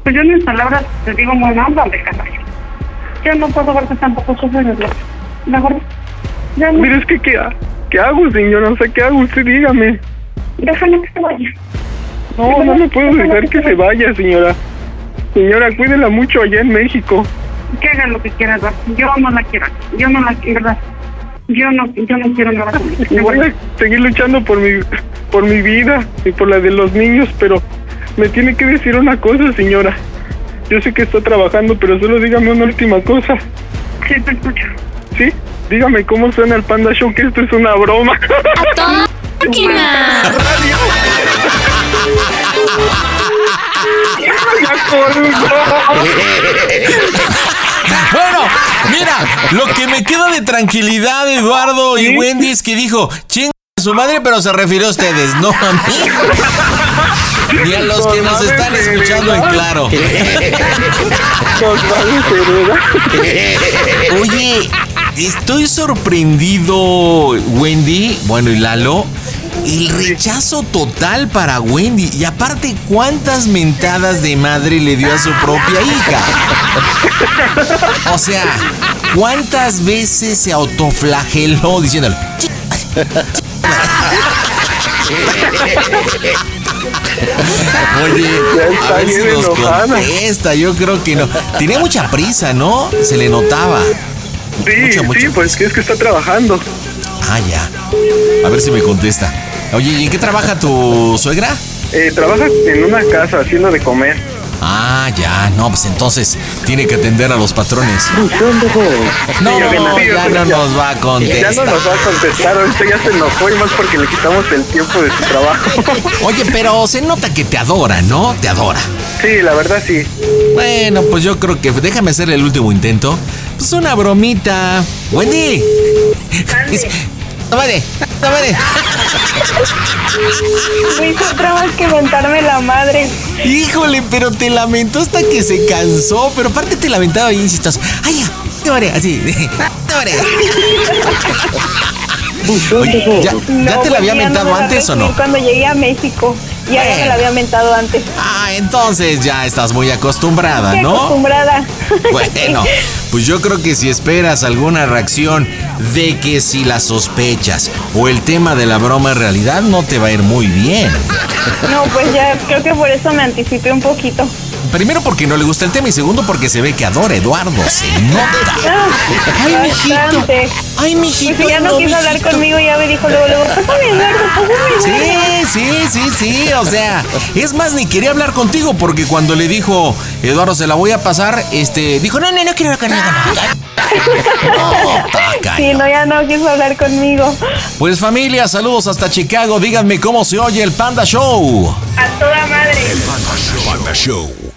Pues yo en mis palabras te digo muy mal, de casar. Yo no puedo verte tampoco sufrir. Mejor, ya no. Mire, es que, ¿qué, ¿qué hago, señora? O sea, ¿qué hago? Usted dígame. Déjame que se vaya. No, no me puedo dejar que se vaya, señora. Señora, cuídela mucho allá en México. Que haga lo que quiera, Eduardo. Yo no la quiero. Yo no la quiero, ¿verdad? Yo no, yo no quiero nada. Y voy a seguir luchando por mi, por mi vida y por la de los niños, pero me tiene que decir una cosa, señora. Yo sé que está trabajando, pero solo dígame una última cosa. Sí, te escucho. ¿Sí? Dígame cómo suena el Panda Show, que esto es una broma. toda máquina! Bueno, mira, lo que me queda de tranquilidad, Eduardo y Wendy, es que dijo, ching a su madre, pero se refirió a ustedes, no a mí. Ni a los que nos están escuchando en claro. Oye, estoy sorprendido, Wendy, bueno, y Lalo. El rechazo total para Wendy. Y aparte, ¿cuántas mentadas de madre le dio a su propia hija? O sea, ¿cuántas veces se autoflageló diciéndole? Oye, a ver si nos contesta, yo creo que no. Tenía mucha prisa, ¿no? Se le notaba. Sí, sí, pues es que está trabajando. Ah, ya. A ver si me contesta. Oye, ¿y en qué trabaja tu suegra? Eh, trabaja en una casa haciendo de comer. Ah, ya. No, pues entonces tiene que atender a los patrones. No, Sí, ya no nos va a Ya contestar. no nos va a contestar, ahorita ya se enojó y más porque le quitamos el tiempo de su trabajo. Oye, pero se nota que te adora, ¿no? Te adora. Sí, la verdad sí. Bueno, pues yo creo que déjame hacer el último intento. Pues una bromita. Wendy. No vale. Me hizo que mentarme la madre. Híjole, pero te lamentó hasta que se cansó. Pero aparte te lamentaba bien chistoso. Ay, ya, te vale, así. Te vale. Oye, ¿ya, ya te la había pues ya mentado me antes o no? Cuando llegué a México. Ya, ya me la había mentado antes. Ah, entonces ya estás muy acostumbrada, Estoy ¿no? acostumbrada. Bueno, pues yo creo que si esperas alguna reacción de que si la sospechas o el tema de la broma en realidad no te va a ir muy bien. No, pues ya creo que por eso me anticipé un poquito. Primero porque no le gusta el tema y segundo porque se ve que adora a Eduardo, se nota. Ay, mijito. Ay, mijito. Pues ya no, no, quiso hablar conmigo, ya me dijo luego, luego, pásame Eduardo, pásame Eduardo. Sí, sí, sí, sí, o sea, es más, ni quería hablar contigo porque cuando le dijo, Eduardo, se la voy a pasar, este, dijo, no, no, no quiero hablar conmigo. No, taca. Sí, no, ya no quiso hablar conmigo. Pues familia, saludos hasta Chicago, díganme cómo se oye el Panda Show. A toda madre. Panda Show.